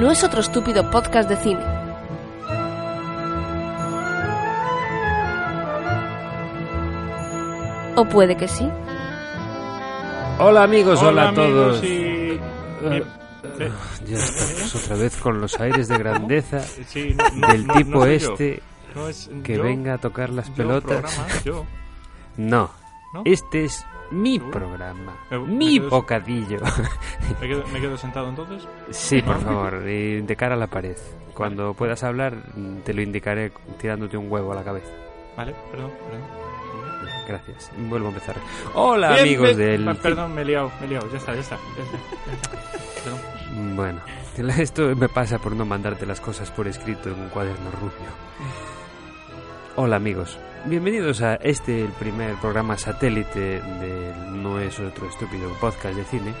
No es otro estúpido podcast de cine. O puede que sí. Hola amigos, hola, a todos. y- Eh, eh, ya estamos otra vez con los aires de grandeza Sí, no- no- del no- tipo no este No es que yo, venga a tocar las yo, pelotas. programa, yo. No, ¿No? este es mi programa, Me- me mi quedo- bocadillo. ¿Me quedo, me quedo sentado entonces? Sí, por favor, y de cara a la pared. Cuando puedas hablar, te lo indicaré tirándote un huevo a la cabeza. Vale, perdón, perdón. Gracias. Vuelvo a empezar. Hola Bien, amigos del... Ah, Perdón, me he liado, me he liado. Ya está, ya está. Ya está, ya está. Perdón. Bueno, esto me pasa por no mandarte las cosas por escrito en un cuaderno rubio. Hola amigos, bienvenidos a este, el primer programa satélite del No es otro estúpido podcast de cine,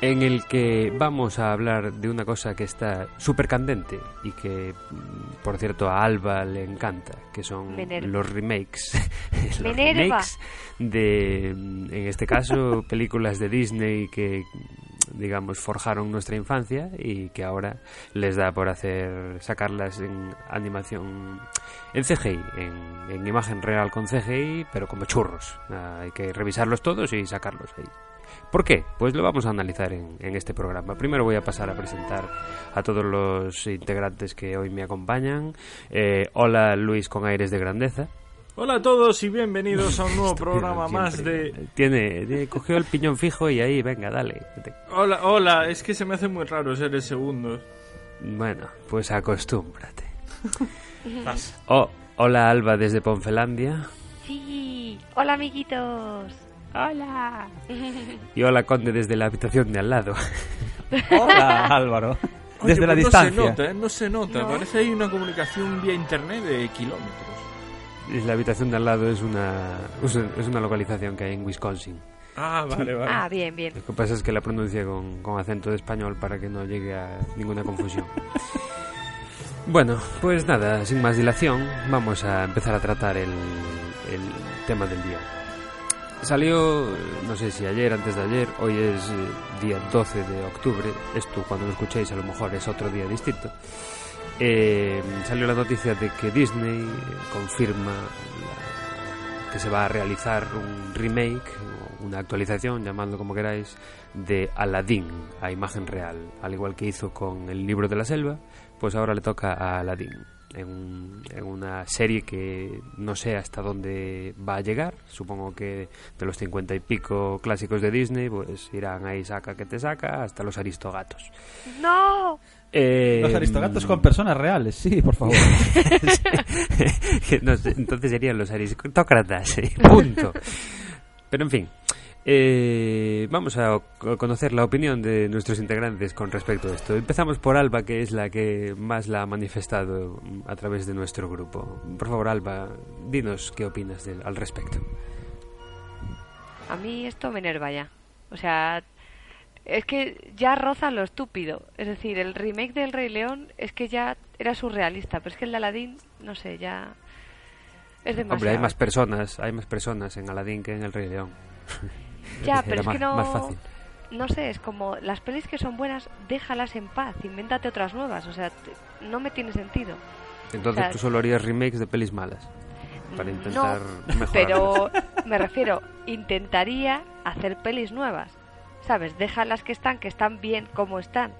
en el que vamos a hablar de una cosa que está súper candente y que, mm, por cierto, a Alba le encanta, que son los remakes. los remakes de, mm, en este caso, películas de Disney que digamos, forjaron nuestra infancia y que ahora les da por hacer, sacarlas en animación, en CGI, en, en imagen real con CGI, pero como churros. Ah, hay que revisarlos todos y sacarlos ahí. ¿Por qué? Pues lo vamos a analizar en, en este programa. Primero voy a pasar a presentar a todos los integrantes que hoy me acompañan. Eh, hola Luis con aires de grandeza. Hola a todos y bienvenidos a un nuevo Este programa más de... Tiene, tiene- cogió el piñón fijo y ahí, venga, dale. Hola, hola, es que se me hace muy raro ser el segundo. Bueno, pues acostúmbrate. Oh, hola Alba desde Ponfelandia. Sí. Hola, amiguitos. Hola. Y hola Conde desde la habitación de al lado. Hola Álvaro. Oye, Desde la pues distancia. No se nota, ¿eh? No se nota. No. Parece ahí una comunicación vía internet de kilómetros. Y La habitación de al lado es una, es una localización que hay en Wisconsin. Ah, vale, vale. Ah, bien, bien. Lo que pasa es que la pronuncia con, con acento de español para que no llegue a ninguna confusión. bueno, pues nada, sin más dilación, vamos a empezar a tratar el, el tema del día. Salió, no sé si ayer, antes de ayer, hoy es eh, día 12 de octubre, esto cuando lo escuchéis a lo mejor es otro día distinto. Eh, salió la noticia de que Disney eh, confirma que se va a realizar un remake, una actualización, llamadlo como queráis, de Aladdin a imagen real, al igual que hizo con el libro de la selva, pues ahora le toca a Aladdin. En, un- en una serie que no sé hasta dónde va a llegar, supongo que de los cincuenta y pico clásicos de Disney, pues irán ahí saca que te saca hasta los aristogatos. ¡No! Eh, Los aristogatos con personas reales, sí, por favor. No entonces serían los aristócratas, eh, punto. Pero en fin, eh, vamos a co- conocer la opinión de nuestros integrantes con respecto a esto. Empezamos por Alba, que es la que más la ha manifestado a través de nuestro grupo. Por favor, Alba, dinos qué opinas del- al respecto. A mí esto me enerva ya. O sea, es que ya roza lo estúpido. Es decir, el remake del Rey León es que ya era surrealista, pero es que el de Aladdin, no sé, ya es demasiado. Hombre, hay más personas, hay más personas en Aladdin que en el Rey León. Ya, pero es más, que no más fácil. no sé, es como las pelis que son buenas, déjalas en paz, invéntate otras nuevas, o sea, te- no me tiene sentido. Entonces o sea, tú solo harías remakes de pelis malas para intentar no, pero me refiero, intentaría hacer pelis nuevas. ¿Sabes? Deja las que están, que están bien como están.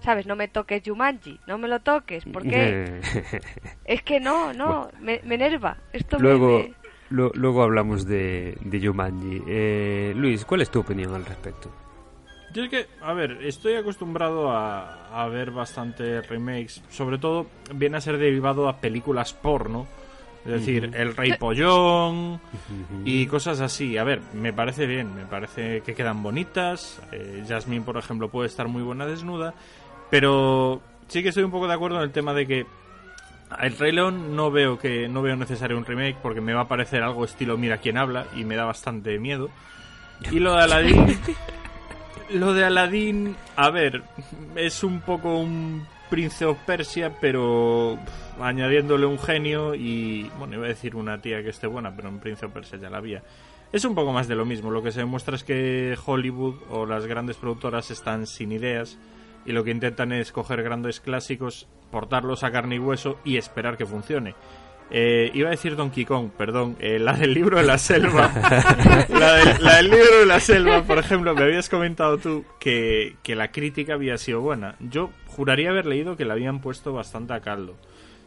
¿Sabes? No me toques Jumanji, no me lo toques, porque es que no, no, me, me enerva. Esto me- Luego, me- lu- luego hablamos de, de Jumanji. Eh, Luis, ¿cuál es tu opinión al respecto? Yo es que, a ver, estoy acostumbrado a, a ver bastante remakes. Sobre todo, viene a ser derivado a películas porno. Es decir, El Rey Pollón y cosas así. A ver, me parece bien, me parece que quedan bonitas. Eh, Jasmine, por ejemplo, puede estar muy buena desnuda. Pero sí que estoy un poco de acuerdo en el tema de que el Rey León no veo que no veo necesario un remake porque me va a parecer algo estilo Mira quién habla y me da bastante miedo. Y lo de Aladdin lo de Aladdin, a ver, es un poco un Prince of Persia, pero pff, añadiéndole un genio y, bueno, iba a decir una tía que esté buena, pero en Prince of Persia ya la había. Es un poco más de lo mismo, lo que se demuestra es que Hollywood o las grandes productoras están sin ideas y lo que intentan es coger grandes clásicos, portarlos a carne y hueso y esperar que funcione. Eh, iba a decir Donkey Kong, perdón, eh, la del libro de la selva. la, del, la del libro de la selva, por ejemplo, me habías comentado tú que, que la crítica había sido buena. Yo juraría haber leído que la habían puesto bastante a caldo.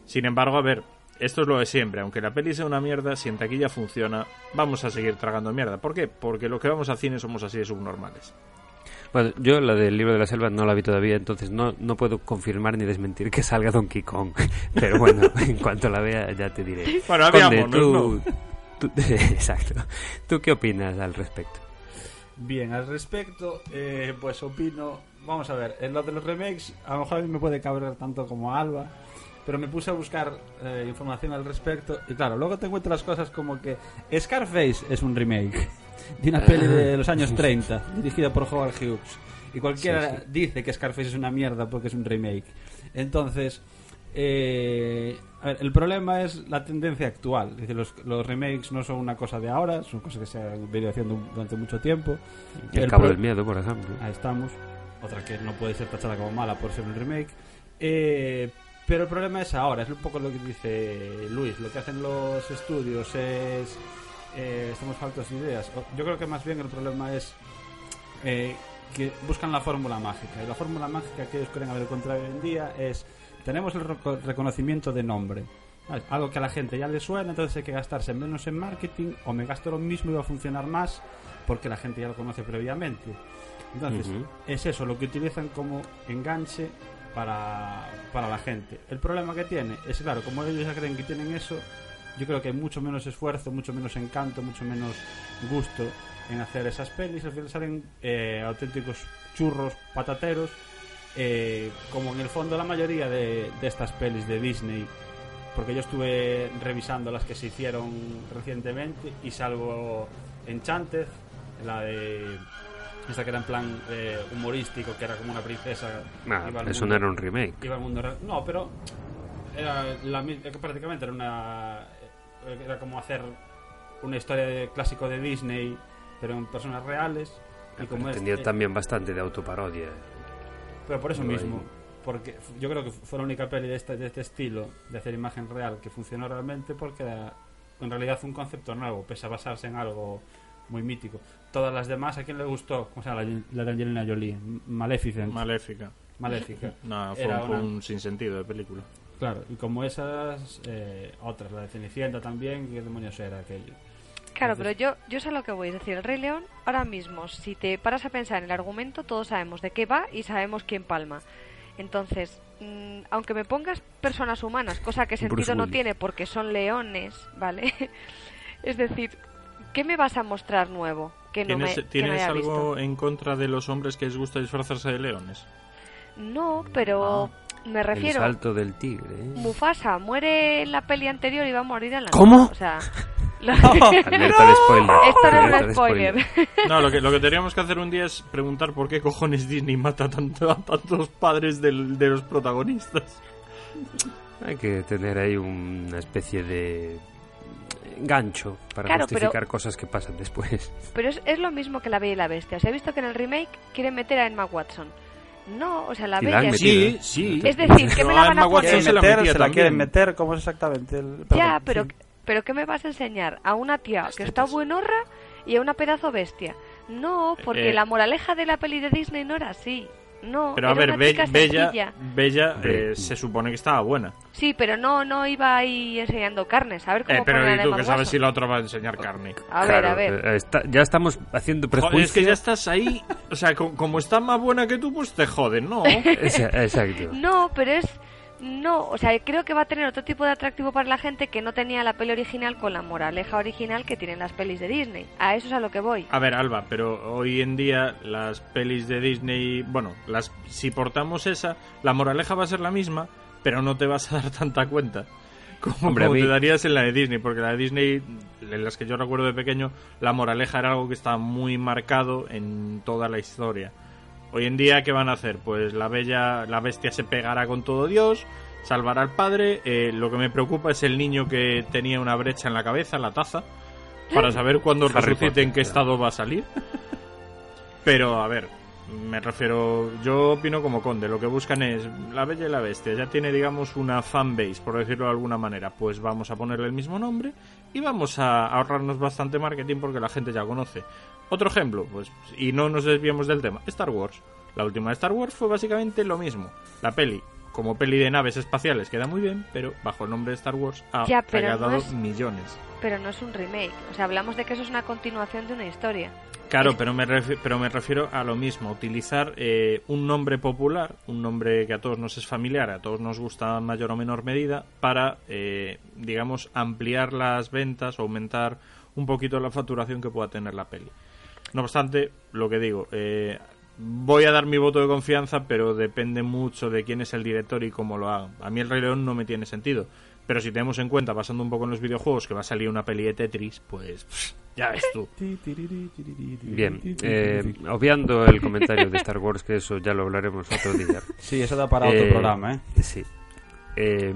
Sin embargo, a ver, esto es lo de siempre. Aunque la peli sea una mierda, si en taquilla funciona, vamos a seguir tragando mierda. ¿Por qué? Porque lo que vamos al cine somos así de subnormales. Bueno, yo la del libro de la selva no la vi todavía, entonces no, no puedo confirmar ni desmentir que salga Donkey Kong. Pero bueno, en cuanto la vea ya te diré. Bueno, Conde, tú, ¿no? tú- exacto. ¿Tú qué opinas al respecto? Bien, al respecto, eh, pues opino. Vamos a ver, en lo de los remakes, a lo mejor a mí me puede cabrear tanto como a Alba, pero me puse a buscar eh, información al respecto. Y claro, luego te encuentro las cosas como que Scarface es un remake de una peli de los años 30, dirigida por Howard Hughes. Y cualquiera Sí, sí. dice que Scarface es una mierda porque es un remake. Entonces, eh, a ver, el problema es la tendencia actual. Es decir, los, los remakes no son una cosa de ahora, son cosas que se han venido haciendo durante mucho tiempo. El, El Cabo del Miedo, por ejemplo. Ahí estamos. Otra que no puede ser tachada como mala por ser un remake. Eh, pero el problema es ahora, es un poco lo que dice Luis. Lo que hacen los estudios es. Eh, estamos faltos de ideas. Yo creo que más bien el problema es eh, que buscan la fórmula mágica. Y la fórmula mágica que ellos quieren haber encontrado hoy en día es: tenemos el reco- reconocimiento de nombre. Algo que a la gente ya le suena, entonces hay que gastarse menos en marketing o me gasto lo mismo y va a funcionar más porque la gente ya lo conoce previamente. Entonces, es eso lo que utilizan como enganche para, para la gente. El problema que tiene es, claro, como ellos ya creen que tienen eso, yo creo que hay mucho menos esfuerzo, mucho menos encanto, mucho menos gusto en hacer esas pelis. Al final salen eh, auténticos churros patateros, eh, como en el fondo la mayoría de, de estas pelis de Disney. Porque yo estuve revisando las que se hicieron recientemente y salvo Enchanted, la de esta que era en plan eh, humorístico, que era como una princesa. Ah, iba al eso mundo- no era un remake. iba al mundo real. No, pero era la prácticamente era una era como hacer una historia de clásico de Disney, pero en personas reales. Y como Tenía eh, también bastante de autoparodia. pero por eso mismo, hay. porque yo creo que fue la única peli de este, de este estilo, de hacer imagen real, que funcionó realmente porque era en realidad un concepto nuevo, pese a basarse en algo muy mítico. Todas las demás, ¿a quién le gustó? ¿Cómo se llama? La, la de Angelina Jolie, Maleficent. Maléfica. Maléfica. No, fue Era un, una- un sinsentido de película. Claro, y como esas, eh, otras, la de Cenicienta también, ¿qué demonios era aquello? Claro, Entonces- pero yo, yo sé a lo que voy. Es decir, el Rey León, ahora mismo, si te paras a pensar en el argumento, todos sabemos de qué va y sabemos quién palma. Entonces, mm, aunque me pongas personas humanas, cosa que sentido no tiene porque son leones, ¿vale? es decir, ¿qué me vas a mostrar nuevo que no, me, ¿Tienes, que no ¿tienes haya algo visto? en contra de los hombres que les gusta disfrazarse de leones? No, pero me El refiero... salto del tigre. ¿eh? Mufasa muere en la peli anterior y va a morir en la ¿Cómo? nueva, O sea, lo- Alerta de spoiler. esto no es un spoiler. No, lo que, lo que tendríamos que hacer un día es preguntar por qué cojones Disney mata tanto, a tantos padres del- de los protagonistas. Hay que tener ahí una especie de gancho para Claro, justificar pero- cosas que pasan después. Pero es, es lo mismo que La Bella y la Bestia. Se ha visto que en el remake quieren meter a Emma Watson. No, o sea, La Bella... metido. Sí, sí. Es decir, ¿qué me la van a poner? se la metía la quieren meter, ¿cómo es exactamente el...? Ya, pero, sí. pero ¿qué me vas a enseñar? A una tía que está buenorra y a una pedazo bestia. No, porque Eh. la moraleja de la peli de Disney no era así. No, Pero a ver, una Be- chica Bella, sencilla. Bella eh, se supone que estaba buena. Sí, pero no, no iba ahí enseñando carnes. A ver cómo Eh, pero ¿y tú que sabes si la otra va a enseñar carne? A ver, Claro, a ver. eh, está- ya estamos haciendo prejuicios. es que ya estás ahí. O sea, co- como está más buena que tú, pues te joden, ¿no? Exacto. No, pero es... No, o sea, creo que va a tener otro tipo de atractivo para la gente que no tenía la peli original con la moraleja original que tienen las pelis de Disney. A eso es a lo que voy. A ver, Alba, pero hoy en día las pelis de Disney, bueno, las si portamos esa, la moraleja va a ser la misma, pero no te vas a dar tanta cuenta como, Hombre, te darías en la de Disney, porque la de Disney, en las que yo recuerdo de pequeño, la moraleja era algo que estaba muy marcado en toda la historia. Hoy en día, ¿qué van a hacer? Pues la bella, la bestia se pegará con todo Dios, salvará al padre. eh, lo que me preocupa es el niño que tenía una brecha en la cabeza, la taza, para saber cuándo resucite en qué estado va a salir. Pero, a ver, me refiero, yo opino como Conde, lo que buscan es la Bella y la Bestia, ya tiene, digamos, una fanbase, por decirlo de alguna manera, pues vamos a ponerle el mismo nombre y vamos a ahorrarnos bastante marketing porque la gente ya conoce. Otro ejemplo, pues, y no nos desviemos del tema, Star Wars. La última de Star Wars fue básicamente lo mismo. La peli, como peli de naves espaciales, queda muy bien, pero bajo el nombre de Star Wars ha Ya, no es- millones. Pero no es un remake. O sea, hablamos de que eso es una continuación de una historia. Claro, Es- pero me, refi- pero me refiero a lo mismo, utilizar eh, un nombre popular, un nombre que a todos nos es familiar, a todos nos gusta en mayor o menor medida, para, eh, digamos, ampliar las ventas, aumentar un poquito la facturación que pueda tener la peli. No obstante, lo que digo, eh, voy a dar mi voto de confianza, pero depende mucho de quién es el director y cómo lo hagan. A mí el Rey León no me tiene sentido. Pero si tenemos en cuenta, basando un poco en los videojuegos, que va a salir una peli de Tetris, pues pff, ya ves tú. Bien, eh, obviando el comentario de Star Wars, que eso ya lo hablaremos otro día. Sí, eso da para otro Eh, programa, ¿eh? Sí. Eh,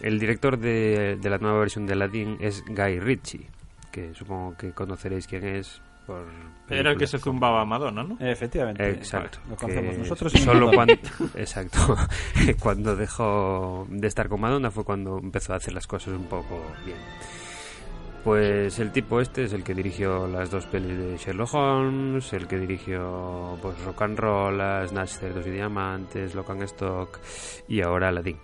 el director de, de la nueva versión de Aladdin es Guy Ritchie, que supongo que conoceréis quién es por... Era el que se zumbaba a Madonna, ¿no? Efectivamente. Exacto. Lo conocemos que nosotros y solo cuando, exacto. cuando dejó de estar con Madonna fue cuando empezó a hacer las cosas un poco bien. Pues el tipo este es el que dirigió las dos pelis de Sherlock Holmes, el que dirigió pues Rock and Roll, Snatch Cerdos y Diamantes, Lock and Stock y ahora Aladdin.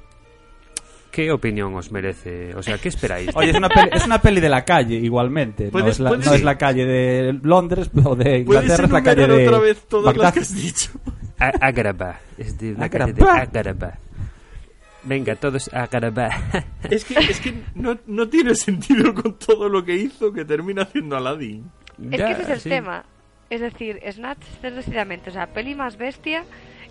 ¿Qué opinión os merece? O sea, ¿qué esperáis? Oye, es una, peli, es una peli de la calle, igualmente. No, es la, no es la calle de Londres o de ¿Puedes Inglaterra, es la calle de otra vez todas Bagdad. las que has dicho? A- Agrabah. Es de una calle de. Venga, todos a Agrabah. Es que, es que no, no tiene sentido con todo lo que hizo que termina haciendo Aladdin. Es Ya, que ese es el sí. tema. Es decir, Snatch, cerdos y diamantes, o sea, peli más bestia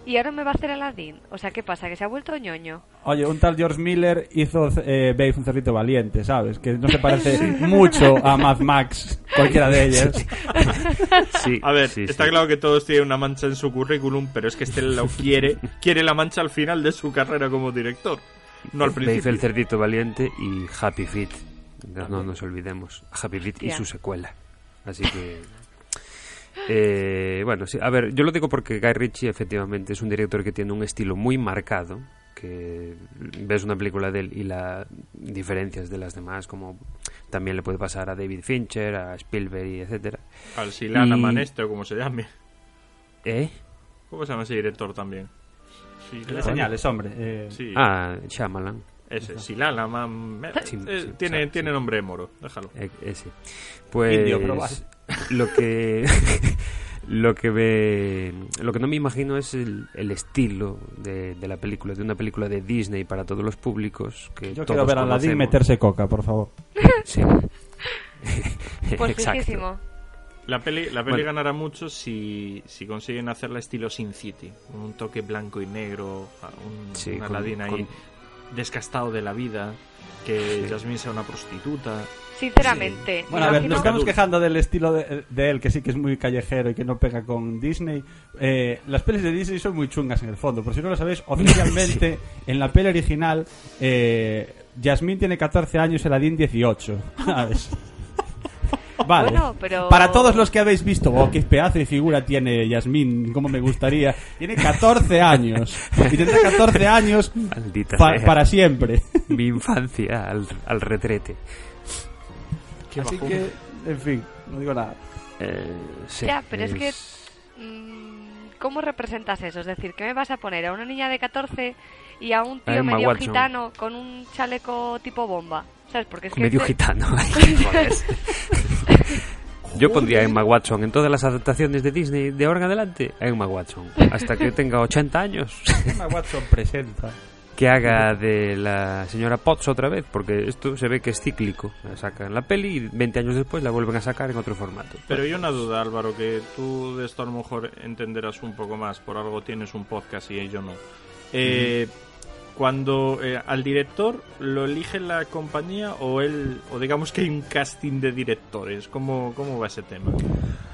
y ahora me va a hacer Aladdin. O sea, ¿qué pasa? ¿Que se ha vuelto ñoño? Oye, un tal George Miller hizo eh, Babe un cerdito valiente, ¿sabes? Que no se parece mucho a Mad Max, cualquiera de ellas. Sí, A ver, sí, está sí. claro que todos tienen una mancha en su currículum, pero es que este lo quiere, quiere la mancha al final de su carrera como director, no al principio. el cerdito valiente y Happy Feet. No, no nos olvidemos. Happy Feet y su secuela. Así que. Eh, bueno, sí, a ver, yo lo digo porque Guy Ritchie efectivamente es un director que tiene un estilo muy marcado. Que ves una película de él y las diferencias de las demás, como también le puede pasar a David Fincher, a Spielberg y etcétera. Al Silana Y- Maneste o como se llame. ¿Eh? ¿Cómo se llama ese director también? Silana. señales, hombre. eh, Sí, Ah, Shyamalan. ese, Silana Man... Sí, eh, sí, tiene, tiene nombre de moro, déjalo. Ese. Pues Indio, pero vale. Lo que lo que me, lo que no me imagino es el, el estilo de, de la película, de una película de Disney para todos los públicos que Yo todos quiero ver a Aladdin meterse coca, por favor. Sí. Pues fijísimo. La peli, la peli Bueno. ganará mucho si, si consiguen hacerla estilo Sin City, con un toque blanco y negro, un, Sí, un con- Aladdin ahí con- descastado de la vida, que Jasmine sea una prostituta. Sinceramente, Bueno, a ver, nos estamos quejando del estilo de, de él, que sí que es muy callejero y que no pega con Disney. Eh, las pelis de Disney son muy chungas en el fondo. Por si no lo sabéis, oficialmente en la peli original, eh, Jasmine tiene 14 años y Aladdin 18. ¿Sabes? Vale. Bueno, pero- Para todos los que habéis visto, oh, qué pedazo de figura tiene Jasmine, cómo me gustaría. Tiene 14 años. Y tendrá 14 años pa- sea. para siempre. mi infancia al, al retrete. Así que, en fin, no digo nada. Eh, sí, Ya, pero es que es- mm, ¿cómo representas eso? Es decir, ¿qué me vas a poner a una niña de 14 y a un tío Emma medio Watson. gitano con un chaleco tipo bomba? ¿Sabes? Porque es que Medio este- gitano. Yo pondría a Emma Watson en todas las adaptaciones de Disney de ahora en adelante. A Emma Watson. Hasta que tenga 80 años. Emma Watson presenta. Que haga de la señora Potts otra vez. Porque esto se ve que es cíclico. La sacan la peli y 20 años después la vuelven a sacar en otro formato. Pero hay una duda, Álvaro, que tú de esto a lo mejor entenderás un poco más. Por algo tienes un podcast y yo no. Eh, Cuando eh, al director lo elige la compañía o él, o digamos que hay un casting de directores, ¿cómo, cómo va ese tema?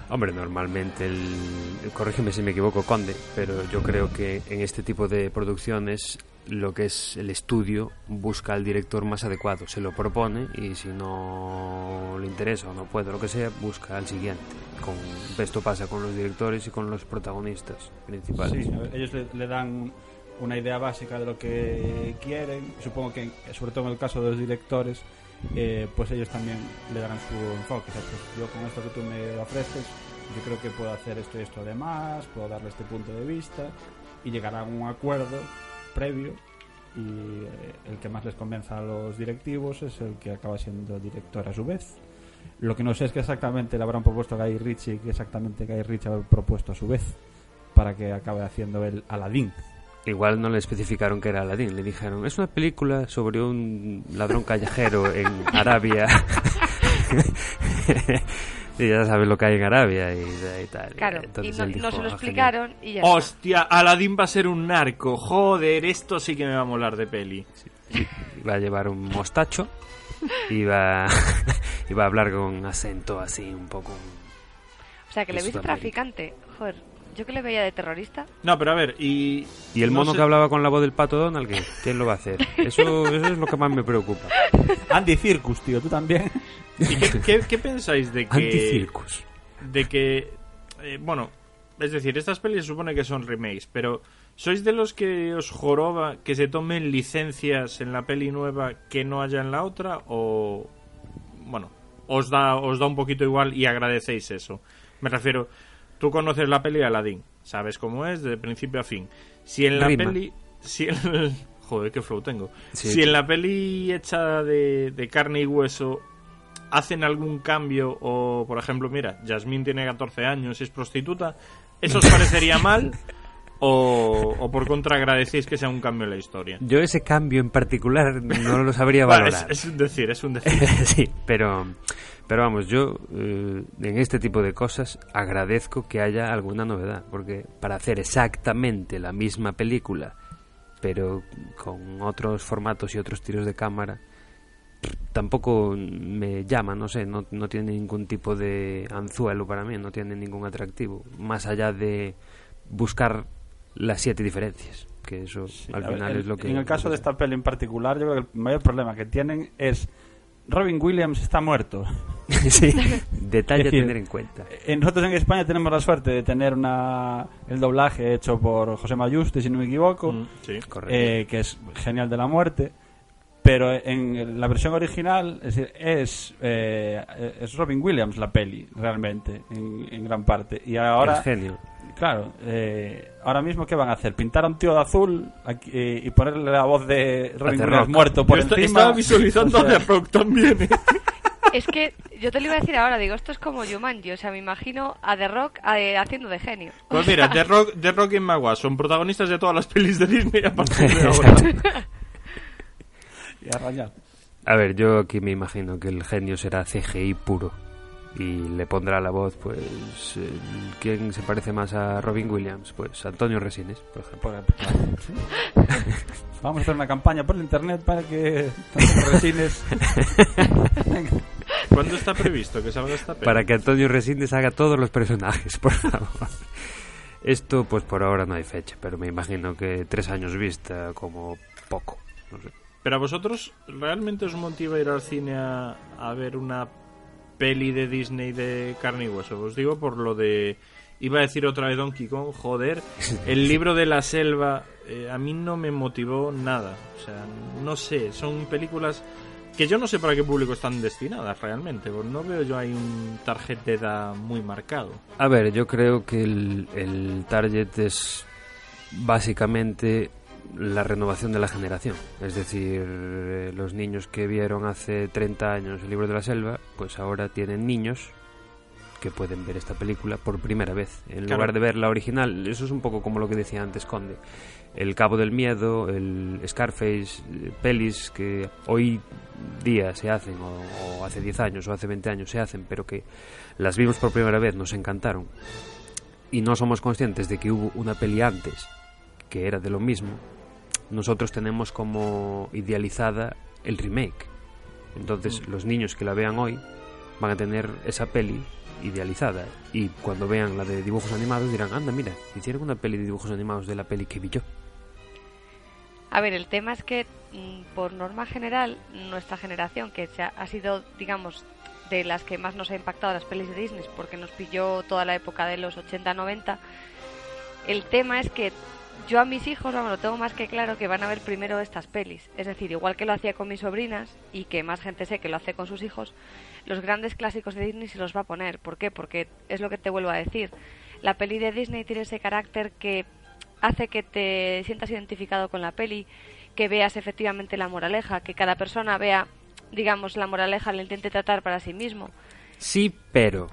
Hombre, normalmente, el, corrígeme si me equivoco, Conde, pero yo creo que en este tipo de producciones lo que es el estudio busca al director más adecuado, se lo propone y si no le interesa o no puede, lo que sea, busca al siguiente. Con, esto pasa con los directores y con los protagonistas principales. Sí, ellos le, dan una idea básica de lo que quieren. Supongo que, sobre todo en el caso de los directores, eh, pues ellos también le darán su enfoque. Pues yo con esto que tú me ofreces, yo creo que puedo hacer esto y esto además, puedo darle este punto de vista y llegar a un acuerdo previo y eh, el que más les convenza a los directivos es el que acaba siendo director a su vez. Lo que no sé es que exactamente le habrán propuesto a Guy Ritchie y que exactamente Guy Ritchie habrá propuesto a su vez para que acabe haciendo el Aladdin. Igual no le especificaron que era Aladdin, le dijeron, es una película sobre un ladrón callejero en Arabia. y ya sabes lo que hay en Arabia y, y tal. Claro, Entonces y no, él dijo, no se lo "Ah, explicaron y ya. Hostia, Aladdin va a ser un narco. Joder, esto sí que me va a molar de peli. genial". Va a llevar un mostacho y va, y va a hablar con acento así un poco... O sea, que le Sudamérica. traficante. Joder, yo que le veía de terrorista. No, pero a ver, y... ¿Y el no mono sé- que hablaba con la voz del pato Donald qué? ¿Quién lo va a hacer? Eso, eso es lo que más me preocupa. Andy Circus, tío, tú también. ¿Y qué, qué- qué pensáis de que... Anticircus. de que eh, bueno es decir estas pelis se supone que son remakes pero sois de los que os joroba que se tomen licencias en la peli nueva que no haya en la otra o bueno os da os da un poquito igual y agradecéis eso me refiero tú conoces la peli de Aladdin sabes cómo es de principio a fin si en la Rima. peli si en, joder qué flow tengo Sí. si en la peli hecha de, de carne y hueso hacen algún cambio o por ejemplo mira Yasmín tiene 14 años y es prostituta eso os parecería mal o, o por contra agradecéis que sea un cambio en la historia Yo ese cambio en particular no lo sabría es, valorar. es un decir es un decir sí, pero, pero vamos, yo eh, en este tipo de cosas agradezco que haya alguna novedad, porque para hacer exactamente la misma película, pero con otros formatos y otros tiros de cámara, tampoco me llama, no sé, no, no tiene ningún tipo de anzuelo para mí, no tiene ningún atractivo, más allá de buscar las siete diferencias, que eso al ver, final es lo que... En el caso de esta peli en particular, yo creo que el mayor problema que tienen es Robin Williams está muerto. sí, detalle a tener en cuenta. Nosotros en España tenemos la suerte de tener una el doblaje hecho por José Mayuste, si no me equivoco, Mm, sí. Correcto. eh, que es genial de la muerte. Pero en la versión original es, decir, es, eh, es Robin Williams la peli, realmente, en, en gran parte. Y ahora, El genio. Claro, eh, ahora mismo, ¿qué van a hacer? ¿Pintar a un tío de azul aquí, eh, y ponerle la voz de Robin Williams muerto por Yo encima? estaba visualizando O sea, a The Rock también ¿eh? Es que yo te lo iba a decir ahora, digo, esto es como Jumanji, o sea, me imagino a The Rock eh, haciendo de genio. pues mira The Rock, The Rock y Magua son protagonistas de todas las pelis de Disney a partir de ahora y a rayar. A ver, yo aquí me imagino que el genio será CGI puro. Y le pondrá la voz, pues. el- ¿Quién se parece más a Robin Williams? Pues Antonio Resines, por ejemplo. Vamos a hacer una campaña por internet para que resines ¿cuándo está previsto que salga esta peli? Para que Antonio Resines haga todos los personajes, por favor. Esto, pues por ahora no hay fecha, pero me imagino que tres años vista como poco. No sé. Pero a vosotros, ¿realmente os motiva ir al cine a, a ver una peli de Disney de carne y hueso? Os digo por lo de... Iba a decir otra vez Donkey Kong, joder. El libro de la selva eh, a mí no me motivó nada. O sea, no sé, son películas que yo no sé para qué público están destinadas realmente, porque no veo yo ahí un target de edad muy marcado. A ver, yo creo que el, el target es básicamente la renovación de la generación. Es decir, eh, los niños que vieron hace 30 años el libro de la selva, pues ahora tienen niños que pueden ver esta película por primera vez. En Claro. lugar de ver la original, eso es un poco como lo que decía antes Conde. El Cabo del Miedo, el Scarface, eh, pelis que hoy día se hacen, o, o hace 10 años o hace 20 años se hacen, pero que las vimos por primera vez, nos encantaron. Y no somos conscientes de que hubo una peli antes que era de lo mismo. Nosotros tenemos como idealizada el remake. Entonces, los niños que la vean hoy van a tener esa peli idealizada y cuando vean la de dibujos animados dirán, anda, mira, hicieron una peli de dibujos animados de la peli que vi yo. A ver, el tema es que, mm, por norma general, nuestra generación, que ha sido, digamos, de las que más nos ha impactado las pelis de Disney, porque nos pilló toda la época de los 80-90, el tema es que yo a mis hijos, vamos, lo tengo más que claro que van a ver primero estas pelis. Es decir, igual que lo hacía con mis sobrinas y que más gente sé que lo hace con sus hijos, los grandes clásicos de Disney se los va a poner. ¿Por qué? Porque es lo que te vuelvo a decir. La peli de Disney tiene ese carácter que hace que te sientas identificado con la peli, que veas efectivamente la moraleja, que cada persona vea, digamos, la moraleja, la intente tratar para sí mismo. Sí, pero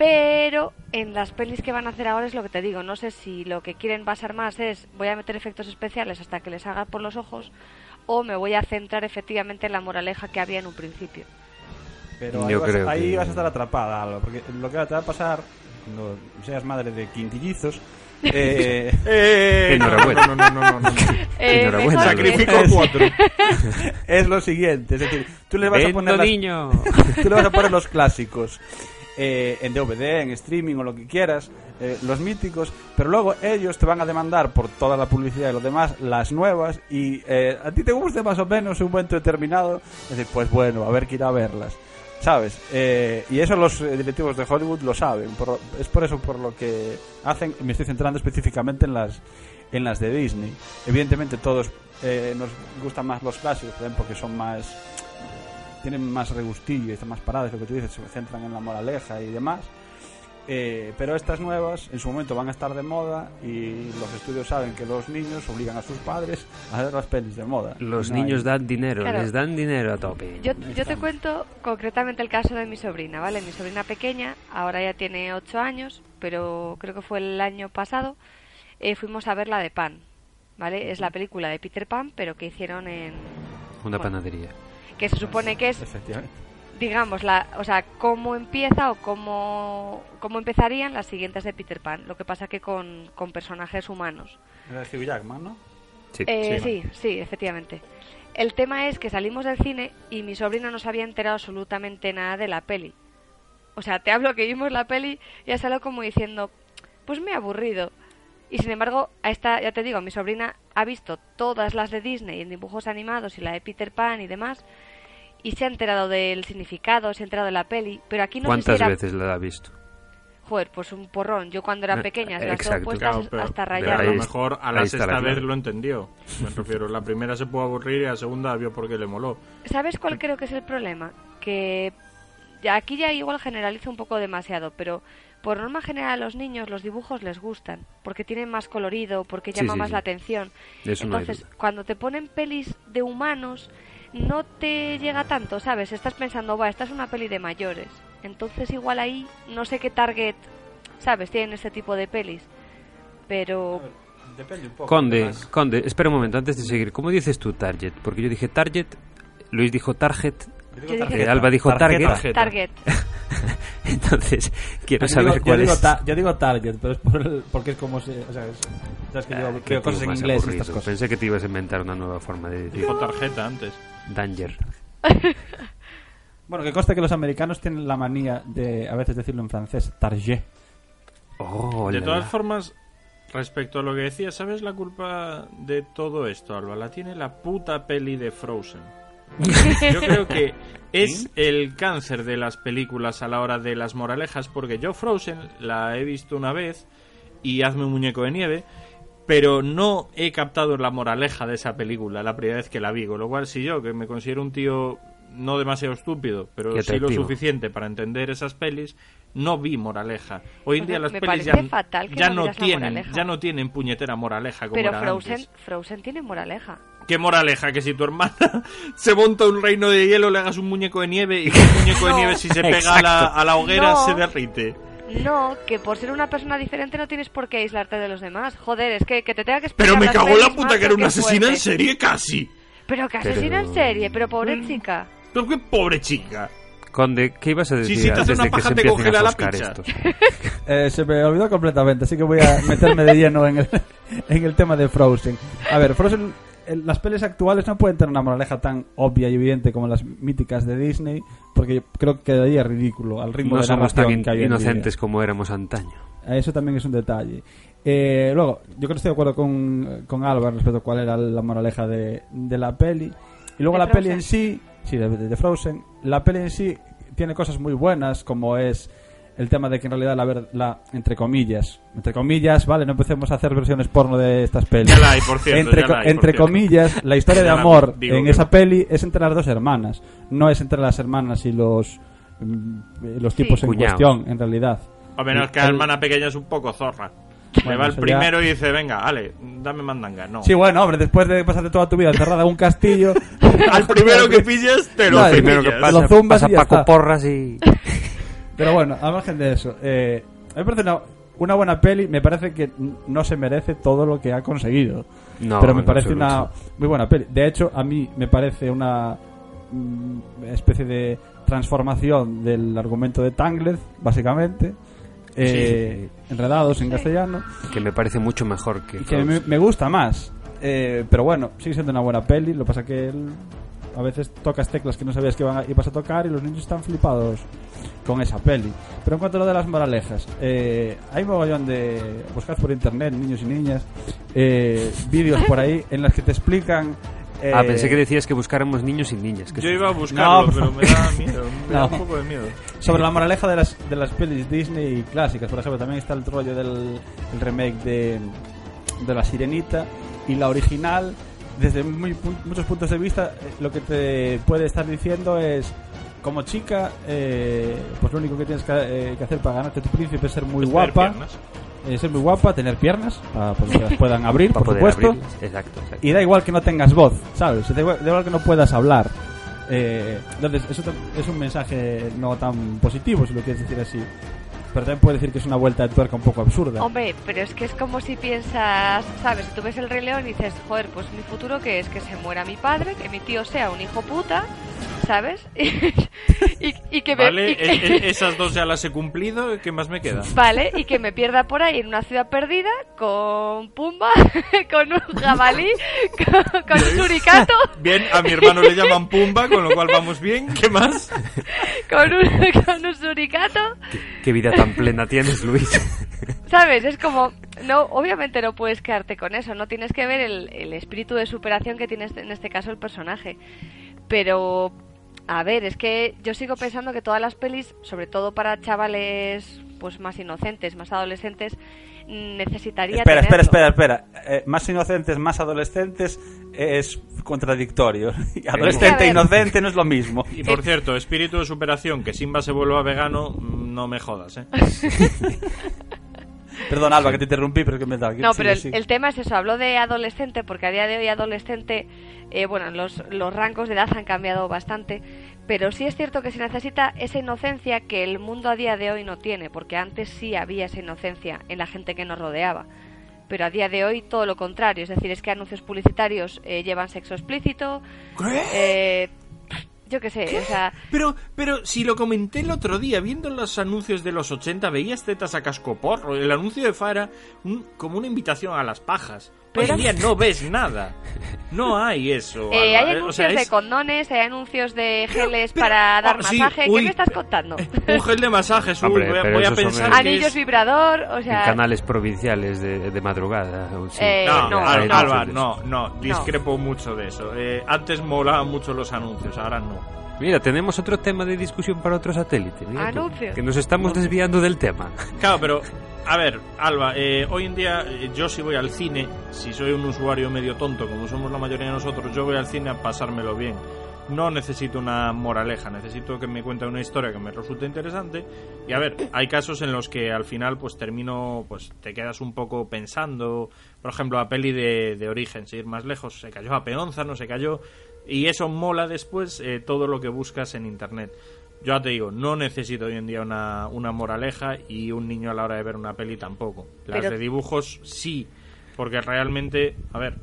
Pero en las pelis que van a hacer ahora es lo que te digo. No sé si lo que quieren basar más es voy a meter efectos especiales hasta que les haga por los ojos o me voy a centrar efectivamente en la moraleja que había en un principio. Pero ahí, Yo vas, creo ahí que- vas a estar atrapada, Alba, porque lo que te va a pasar cuando seas madre de quintillizos eh, Eh, Enhorabuena. No, no, no, no, no. Eh, Enhorabuena, Sacrifico cuatro. es lo siguiente, es decir, tú le vas a ¡Vendo poner las- niño! tú le vas a poner los clásicos eh, en DVD, en streaming o lo que quieras, eh, los míticos, pero luego ellos te van a demandar por toda la publicidad y lo demás, las nuevas, y eh, a ti te guste más o menos en un momento determinado, pues bueno, a ver que ir a verlas. ¿Sabes? Eh, y eso los eh, directivos de Hollywood lo saben. por- es por eso por lo que hacen. Me estoy centrando específicamente en las en las de Disney. Evidentemente todos eh, nos gustan más los clásicos, porque son más tienen más regustillo y están más paradas, lo que tú dices, se centran en la moraleja y demás. Eh, pero estas nuevas en su momento van a estar de moda y los estudios saben que los niños obligan a sus padres a ver las pelis de moda. Los No hay- niños dan dinero, Claro. les dan dinero a tope. Yo, yo te cuento concretamente el caso de mi sobrina, ¿vale? Mi sobrina pequeña, ahora ya tiene 8 años, pero creo que fue el año pasado, eh, fuimos a ver la de Pan, ¿vale? Es la película de Peter Pan, pero que hicieron en... Una bueno, panadería. Que se supone que es, digamos, la, o sea, cómo empieza o cómo, cómo empezarían las siguientes de Peter Pan. Lo que pasa que con, con personajes humanos. Era Hugh Jackman, ¿no? Sí. Eh, Sí. sí, sí, efectivamente. El tema es que salimos del cine y mi sobrina no se había enterado absolutamente nada de la peli. O sea, te hablo que vimos la peli y ya salió como diciendo, pues me he aburrido. Y sin embargo, a esta, ya te digo, mi sobrina ha visto todas las de Disney en dibujos animados y la de Peter Pan y demás, y se ha enterado del significado, se ha enterado de la peli, pero aquí no sé si ¿Cuántas era... veces la ha visto? Joder, pues un porrón. Yo cuando era Eh, pequeña, eh, las puestas Claro, hasta a rayar. ahí lo mejor a la sexta vez lo entendió. Me refiero, la primera se pudo aburrir y la segunda vio porque le moló. ¿Sabes cuál creo que es el problema? Que aquí ya igual generalizo un poco demasiado, pero por norma general a los niños los dibujos les gustan, porque tienen más colorido, porque llama sí, más sí. la atención. Eso Entonces, cuando te ponen pelis de humanos, no te llega tanto, ¿sabes? Estás pensando, va, esta es una peli de mayores. Entonces igual ahí no sé qué target, ¿sabes? Tienen este tipo de pelis. Pero Depende un poco. Conde, además. Conde, espera un momento antes de seguir. ¿Cómo dices tú target? Porque yo dije target, Luis dijo target, Yo Yo dije- tarjeta. eh, Alba dijo target. Tarjeta. target. entonces quiero Yo saber digo- cuál yo digo es. ta- yo digo target, pero es por el- porque es como se. O sea, es- sabes que yo Ah, cosas en inglés y aburrido. estas cosas. Pensé que te ibas a inventar una nueva forma de decir Dijo tarjeta antes. Danger. Bueno, que consta que los americanos tienen la manía de a veces decirlo en francés, target. Oh, De todas formas, respecto a lo que decía, ¿sabes la culpa de todo esto, Alba? La tiene la puta peli de Frozen. Yo creo que es el cáncer de las películas a la hora de las moralejas, porque yo Frozen la he visto una vez y hazme un muñeco de nieve, pero no he captado la moraleja de esa película la primera vez que la vi, con lo cual si yo, que me considero un tío no demasiado estúpido, pero sí lo suficiente para entender esas pelis, no vi moraleja. Hoy en día las me pelis ya, fatal que ya no tienen, moraleja. ya no tienen puñetera moraleja como Pero era Frozen, antes. Frozen tiene moraleja. ¿Qué moraleja? Que si tu hermana se monta un reino de hielo, le hagas un muñeco de nieve y que el muñeco de No. nieve si se pega a la, a la hoguera No. se derrite. No, que por ser una persona diferente no tienes por qué aislarte de los demás. Joder, es que, que te tenga que explicar Pero me en la puta que era una asesina en serie casi. Pero que Pero- asesina en serie, pero pobre Mm. chica. Pero qué pobre chica. Conde, ¿qué ibas a decir si te hace antes una paja, se te congela a la pizza. Eh, se me olvidó completamente, así que voy a meterme de lleno en el, en el tema de Frozen. A ver, Frozen, el- las pelis actuales no pueden tener una moraleja tan obvia y evidente como las míticas de Disney, porque yo creo que quedaría ridículo al ritmo No de somos tan que inocentes como éramos antaño. Eso también es un detalle. Eh, luego, yo creo que estoy de acuerdo con, con Álvaro respecto a cuál era la moraleja de, de la peli. Y luego De la peli en sí, sí, de, de Frozen, la peli en sí tiene cosas muy buenas, como es el tema de que en realidad la, ver- la entre comillas, entre comillas, vale, no empecemos a hacer versiones porno de estas pelis. Ya la hay, por cierto. entre ya la hay, por entre cierto. comillas, la historia de amor digo en que esa no. peli es entre las dos hermanas, no es entre las hermanas y los mm, los Sí. tipos en Cuñados. cuestión, en realidad. A menos que la hermana pequeña es un poco zorra. Bueno, Le va el ya- primero y dice, venga, Ale, dame mandanga. No. Sí, bueno, hombre, después de pasarte toda tu vida encerrada en un castillo. Al primero que pilles, te lo Claro, Primero que pillas. Lo pasa, zumbas pasa y Paco está. Porras y... Pero bueno, al margen de eso, eh, a mí me parece una, una buena peli. Me parece que no se merece todo lo que ha conseguido. No, pero me parece una muy buena peli. De hecho, a mí me parece una mm, especie de transformación del argumento de Tangled, básicamente. Eh, Enredados en castellano. Que me parece mucho mejor que... y que me, gusta más. Eh, pero bueno, sigue siendo una buena peli. Lo que pasa que él- a veces tocas teclas que no sabías que ibas a tocar y los niños están flipados con esa peli. Pero en cuanto a lo de las moralejas, eh, hay mogollón de. Buscad por internet, niños y niñas, eh, vídeos por ahí en las que te explican. eh, Ah, pensé que decías que buscáramos niños y niñas. que Yo iba a buscarlo, No, pero me da miedo. Me da No. un poco de miedo. Sobre la moraleja de las, de las pelis Disney clásicas, por ejemplo, también está el rollo del el remake de, de La Sirenita y la original, desde muy pu- muchos puntos de vista, eh, lo que te puede estar diciendo es, como chica, eh, pues lo único que tienes que, eh, que hacer para ganarte tu príncipe es ser muy guapa, eh, ser muy guapa, tener piernas, para pues, que las puedan abrir, por supuesto. Exacto, exacto. Y da igual que no tengas voz, ¿sabes? Da igual, da igual que no puedas hablar. Eh, entonces, eso es un mensaje no tan positivo, si lo quieres decir así. Pero también puede decir que es una vuelta de tuerca un poco absurda. Hombre, pero es que es como si piensas, ¿sabes? Si tú ves el Rey León y dices, joder, pues mi futuro que es que se muera mi padre, que mi tío sea un hijo puta, ¿sabes? y, y que me... Vale, y que- e- e- esas dos ya las he cumplido. ¿Qué más me queda? Vale, y que me pierda por ahí en una ciudad perdida con Pumba, con un jabalí, con, con un suricato, Bien, a mi hermano le llaman Pumba, con lo cual vamos bien. ¿Qué más? con un, con un suricato, ¿Qué vida tan plena tienes, Luis? ¿sabes? Es como, no, obviamente no puedes quedarte con eso, no tienes que ver el, el espíritu de superación que tiene en este caso el personaje. Pero, a ver, es que yo sigo pensando que todas las pelis, sobre todo para chavales pues más inocentes, más adolescentes, necesitaría Espera, espera, tenerlo. espera, espera. Eh, más inocentes, más adolescentes es contradictorio. Es Adolescente e inocente no es lo mismo. Y por cierto, espíritu de superación, que Simba se vuelva vegano, no me jodas, ¿eh? Perdón, Alba, que te interrumpí, pero que me da. No, pero el, el tema es eso. Hablo de adolescente porque a día de hoy adolescente, eh, bueno, los, los rangos de edad han cambiado bastante, pero sí es cierto que se necesita esa inocencia que el mundo a día de hoy no tiene, porque antes sí había esa inocencia en la gente que nos rodeaba. Pero a día de hoy todo lo contrario, es decir, es que anuncios publicitarios eh, llevan sexo explícito, eh, yo qué sé, o sea, Pero, pero si lo comenté el otro día, viendo los anuncios de los 80, veías tetas a cascoporro. El anuncio de Fara un- como una invitación a las pajas. Hoy Pero- en día no ves nada. No hay eso. eh, hay anuncios o sea, de es condones, hay anuncios de geles pero- para dar oh, sí, masaje, ¿qué uy. me estás contando? un gel de masajes. uy, Hombre, voy voy a pensar que Anillos es- vibrador, o En sea... canales provinciales de, de madrugada. sí. Eh, No, no, no. Alba, no, no, discrepo mucho de eso. Eh, antes molaban mucho los anuncios, ahora no. Mira, tenemos otro tema de discusión para otro satélite. mira tú, Anuncios. que nos estamos desviando del tema. Claro, pero a ver, Alba, eh, hoy en día eh, yo si voy al cine, si soy un usuario medio tonto, como somos la mayoría de nosotros, yo voy al cine a pasármelo bien. no necesito una moraleja, necesito que me cuente una historia que me resulte interesante. Y a ver, hay casos en los que al final pues termino, pues te quedas un poco pensando, por ejemplo, la peli de, Origen, sin ir más lejos, se cayó a Peonza, no se cayó, y eso mola después eh, todo lo que buscas en Internet. Yo ya te digo, no necesito hoy en día una, una moraleja y un niño a la hora de ver una peli tampoco. Las Pero- de dibujos sí, porque realmente, a ver,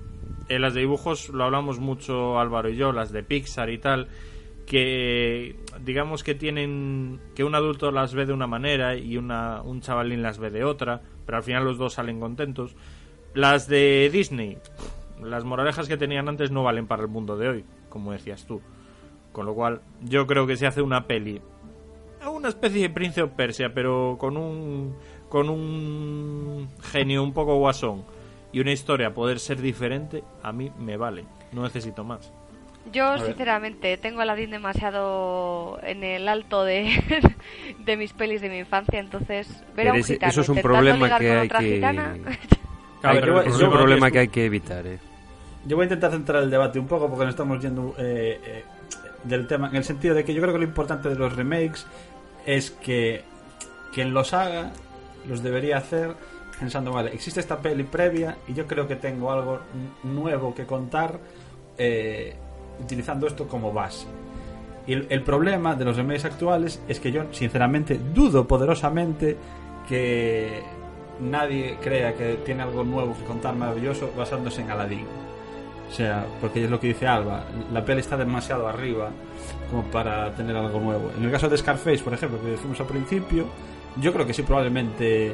en las de dibujos lo hablamos mucho Álvaro y yo, las de Pixar y tal, que digamos que tienen que un adulto las ve de una manera y una, un chavalín las ve de otra, pero al final los dos salen contentos. Las de Disney, las moralejas que tenían antes no valen para el mundo de hoy, como decías tú. Con lo cual, yo creo que se hace una peli, una especie de Príncipe of Persia, pero con un con un genio un poco guasón y una historia poder ser diferente, a mí me vale. No necesito más. Yo, sinceramente, tengo a Aladdin demasiado en el alto de, de mis pelis de mi infancia, entonces ver a un gitano eso es un problema que hay que... gitana... Ver, voy- es un problema que hay que evitar, eh. Yo voy a intentar centrar el debate un poco porque nos estamos yendo eh, eh, del tema en el sentido de que yo creo que lo importante de los remakes es que quien los haga los debería hacer pensando, vale, existe esta peli previa y yo creo que tengo algo nuevo que contar eh, utilizando esto como base. Y el, el problema de los remakes actuales es que yo, sinceramente, dudo poderosamente que nadie crea que tiene algo nuevo que contar maravilloso basándose en Aladdin. O sea, porque es lo que dice Alba, la peli está demasiado arriba como para tener algo nuevo. En el caso de Scarface, por ejemplo, que dijimos al principio, yo creo que sí, probablemente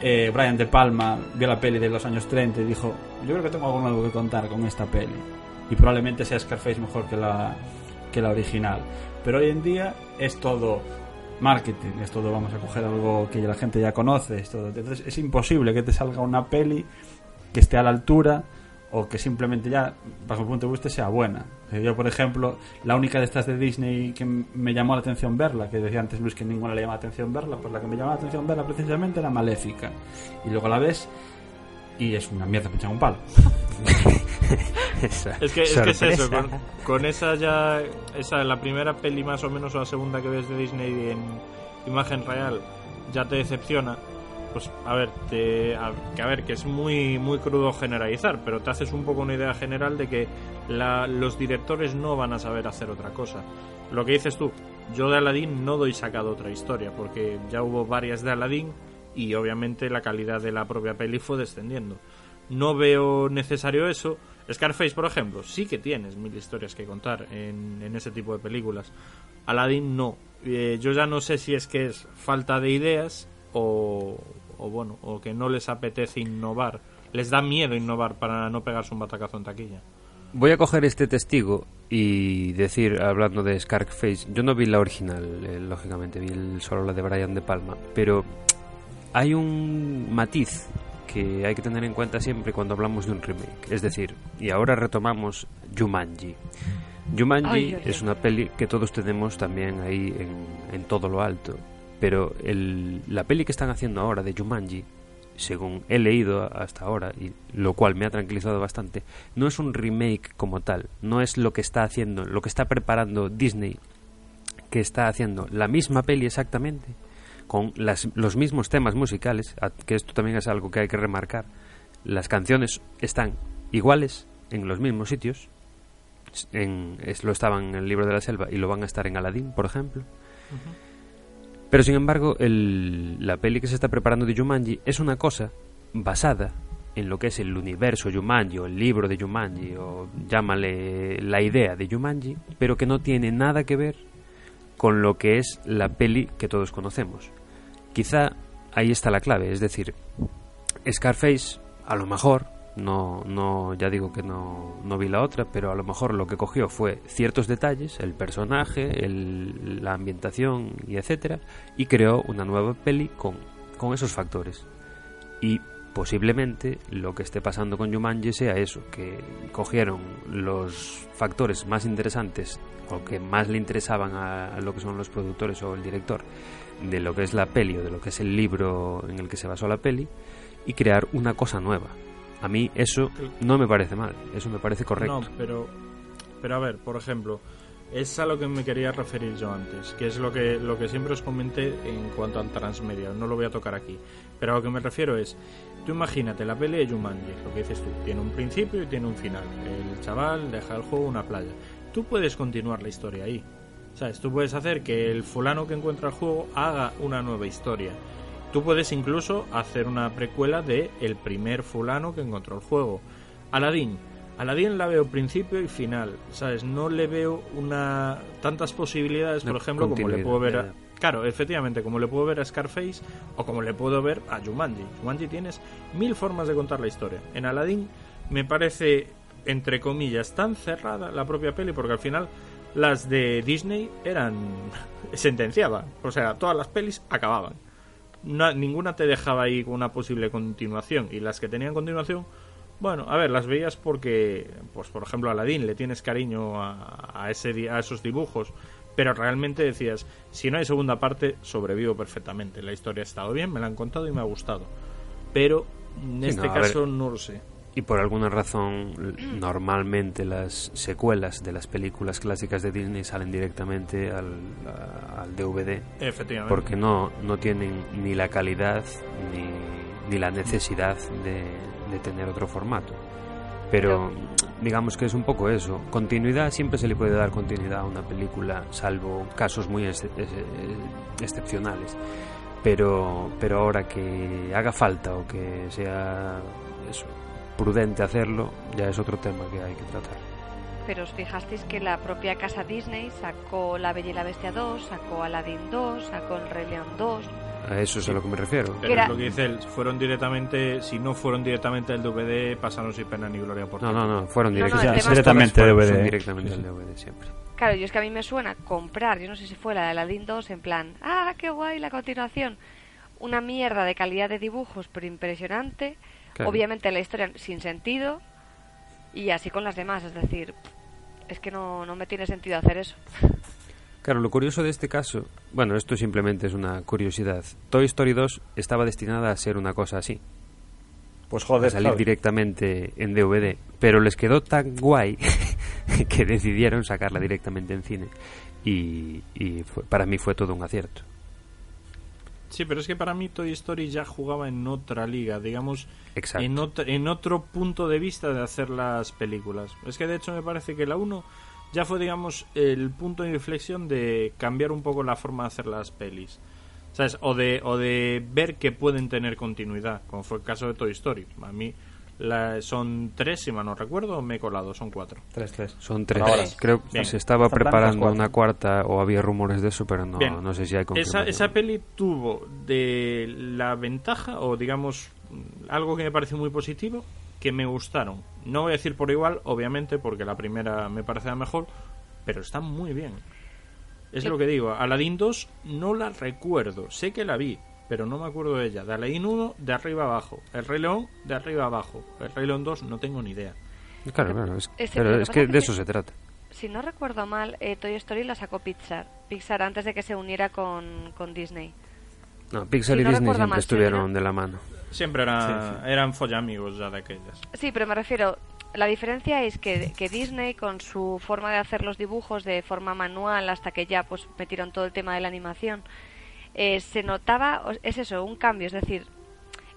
eh, Brian De Palma vio la peli de los años 30 y dijo, yo creo que tengo algo nuevo que contar con esta peli. Y probablemente sea Scarface mejor que la, que la original. Pero hoy en día es todo marketing, es todo vamos a coger algo que la gente ya conoce, es todo. Entonces es imposible que te salga una peli que esté a la altura o que simplemente ya, bajo mi punto de vista, sea buena. Yo, por ejemplo, la única de estas de Disney que m- me llamó la atención verla, que decía antes Luis que ninguna le llamaba la atención verla, pues la que me llamaba la atención verla precisamente era Maléfica. Y luego la ves y es una mierda pinchada un palo. Esa Es que es, que es eso, con esa ya, esa la primera peli más o menos o la segunda que ves de Disney en imagen real ya te decepciona. Pues a ver, te, a, que a ver, que es muy muy crudo generalizar, pero te haces un poco una idea general de que los directores no van a saber hacer otra cosa. Lo que dices tú, yo de Aladdin no doy sacado otra historia, porque ya hubo varias de Aladdin y obviamente la calidad de la propia peli fue descendiendo. No veo necesario eso. Scarface, por ejemplo, sí que tienes mil historias que contar en, en ese tipo de películas. Aladdin no. Eh, yo ya no sé si es que es falta de ideas o, o bueno, o que no les apetece innovar. Les da miedo innovar para no pegarse un batacazo en taquilla. Voy a coger este testigo y decir, hablando de Scarface, yo no vi la original, eh, lógicamente, vi el- solo la de Brian De Palma, pero hay un matiz que hay que tener en cuenta siempre cuando hablamos de un remake. Es decir, y ahora retomamos Jumanji. Jumanji Ay, ay, es una peli que todos tenemos también ahí en, en todo lo alto, pero el- la peli que están haciendo ahora de Jumanji según he leído hasta ahora, y lo cual me ha tranquilizado bastante, no es un remake como tal, no es lo que está haciendo, lo que está preparando Disney, que está haciendo la misma peli exactamente, con las, los mismos temas musicales, que esto también es algo que hay que remarcar, las canciones están iguales en los mismos sitios, en, es- lo estaban en el libro de la selva y lo van a estar en Aladdin, por ejemplo. Pero sin embargo, el- la peli que se está preparando de Jumanji es una cosa basada en lo que es el universo Jumanji o el libro de Jumanji o llámale la idea de Jumanji, pero que no tiene nada que ver con lo que es la peli que todos conocemos. Quizá ahí está la clave, es decir, Scarface a lo mejor no, no ya digo que no, no vi la otra, pero a lo mejor lo que cogió fue ciertos detalles, el personaje, el- la ambientación y etcétera, y creó una nueva peli con, con esos factores. Y posiblemente lo que esté pasando con Jumanji sea eso, que cogieron los factores más interesantes o que más le interesaban a, a lo que son los productores o el director de lo que es la peli o de lo que es el libro en el que se basó la peli y crear una cosa nueva. A mí eso no me parece mal, eso me parece correcto. No, pero, pero a ver, por ejemplo, es a lo que me quería referir yo antes, que es lo que, lo que siempre os comenté en cuanto al transmedia, no lo voy a tocar aquí. Pero a lo que me refiero es, tú imagínate la peli de Jumanji, lo que dices tú, tiene un principio y tiene un final. El chaval deja el juego una playa. Tú puedes continuar la historia ahí. ¿Sabes? Tú puedes hacer que el fulano que encuentra el juego haga una nueva historia. Tú puedes incluso hacer una precuela de el primer fulano que encontró el juego. Aladdin, Aladdin la veo principio y final, ¿sabes? No le veo una tantas posibilidades, por ejemplo, como le puedo ver a, Claro, efectivamente, como le puedo ver a Scarface o como le puedo ver a Jumanji. Jumanji tienes mil formas de contar la historia. En Aladdin me parece, entre comillas, tan cerrada la propia peli porque al final las de Disney eran sentenciaban. O sea, todas las pelis acababan. Ninguna te dejaba ahí con una posible continuación y las que tenían continuación bueno, a ver, las veías porque, pues por ejemplo, Aladdin le tienes cariño a, ese, a esos dibujos, pero realmente decías, si no hay segunda parte, sobrevivo perfectamente. La historia ha estado bien, me la han contado y me ha gustado. Pero en este caso no lo sé. Y por alguna razón, normalmente las secuelas de las películas clásicas de Disney salen directamente al, al DVD. Efectivamente. Porque no, no tienen ni la calidad ni, ni la necesidad de, de tener otro formato. Pero digamos que es un poco eso. Continuidad siempre se le puede dar continuidad a una película, salvo casos muy excepcionales. Pero, pero ahora que haga falta o que sea eso, prudente hacerlo, ya es otro tema que hay que tratar. Pero os fijasteis que la propia casa Disney sacó La Bella y la Bestia 2, sacó Aladdin 2, sacó El Rey León 2 a eso es a lo que me refiero. Pero es lo que dice él, fueron directamente, si no fueron directamente del DVD, pasaron sin pena ni gloria por No, no, no, fueron directamente DVD. directamente del DVD siempre. Claro, yo es que a mí me suena comprar, yo no sé si fue la de Aladdin 2 en plan, ah, qué guay la continuación. Una mierda de calidad de dibujos, pero impresionante. Obviamente la historia sin sentido. Y así con las demás, es decir, es que no, no me tiene sentido hacer eso. Claro, lo curioso de este caso, bueno, esto simplemente es una curiosidad. Toy Story 2 estaba destinada a ser una cosa así. Pues joder, a salir directamente en DVD, pero les quedó tan guay que decidieron sacarla directamente en cine. Y, para mí fue todo un acierto. Sí, pero es que para mí Toy Story ya jugaba en otra liga, digamos, en otro, en otro punto de vista de hacer las películas. Es que de hecho me parece que la 1 ya fue, digamos, el punto de inflexión de cambiar un poco la forma de hacer las pelis. ¿Sabes? O de, o de ver que pueden tener continuidad, como fue el caso de Toy Story. A mí la, son tres, si mal no recuerdo, o me he colado, son cuatro. Tres, tres. Son tres. Creo que se estaba preparando una cuarta o había rumores de eso, pero no, no sé si hay esa, esa peli tuvo de la ventaja, o digamos, algo que me parece muy positivo, que me gustaron. No voy a decir por igual, obviamente, porque la primera me parece la mejor, pero está muy bien. Es lo que digo, Aladdin 2 no la recuerdo, sé que la vi, pero no me acuerdo de ella. De Aladdin 1, de arriba abajo. El Rey León, de arriba abajo. El Rey León 2, no tengo ni idea. Claro, claro, es, pero es que de eso se trata. Si no recuerdo mal, eh, Toy Story la sacó Pixar. Pixar antes de que se uniera con, con Disney. No, Pixar y Disney siempre estuvieron de la mano. Siempre era, eran follamigos ya de aquellas. Sí, pero me refiero, la diferencia es que, que, Disney con su forma de hacer los dibujos de forma manual hasta que ya pues metieron todo el tema de la animación eh, se notaba es eso un cambio es decir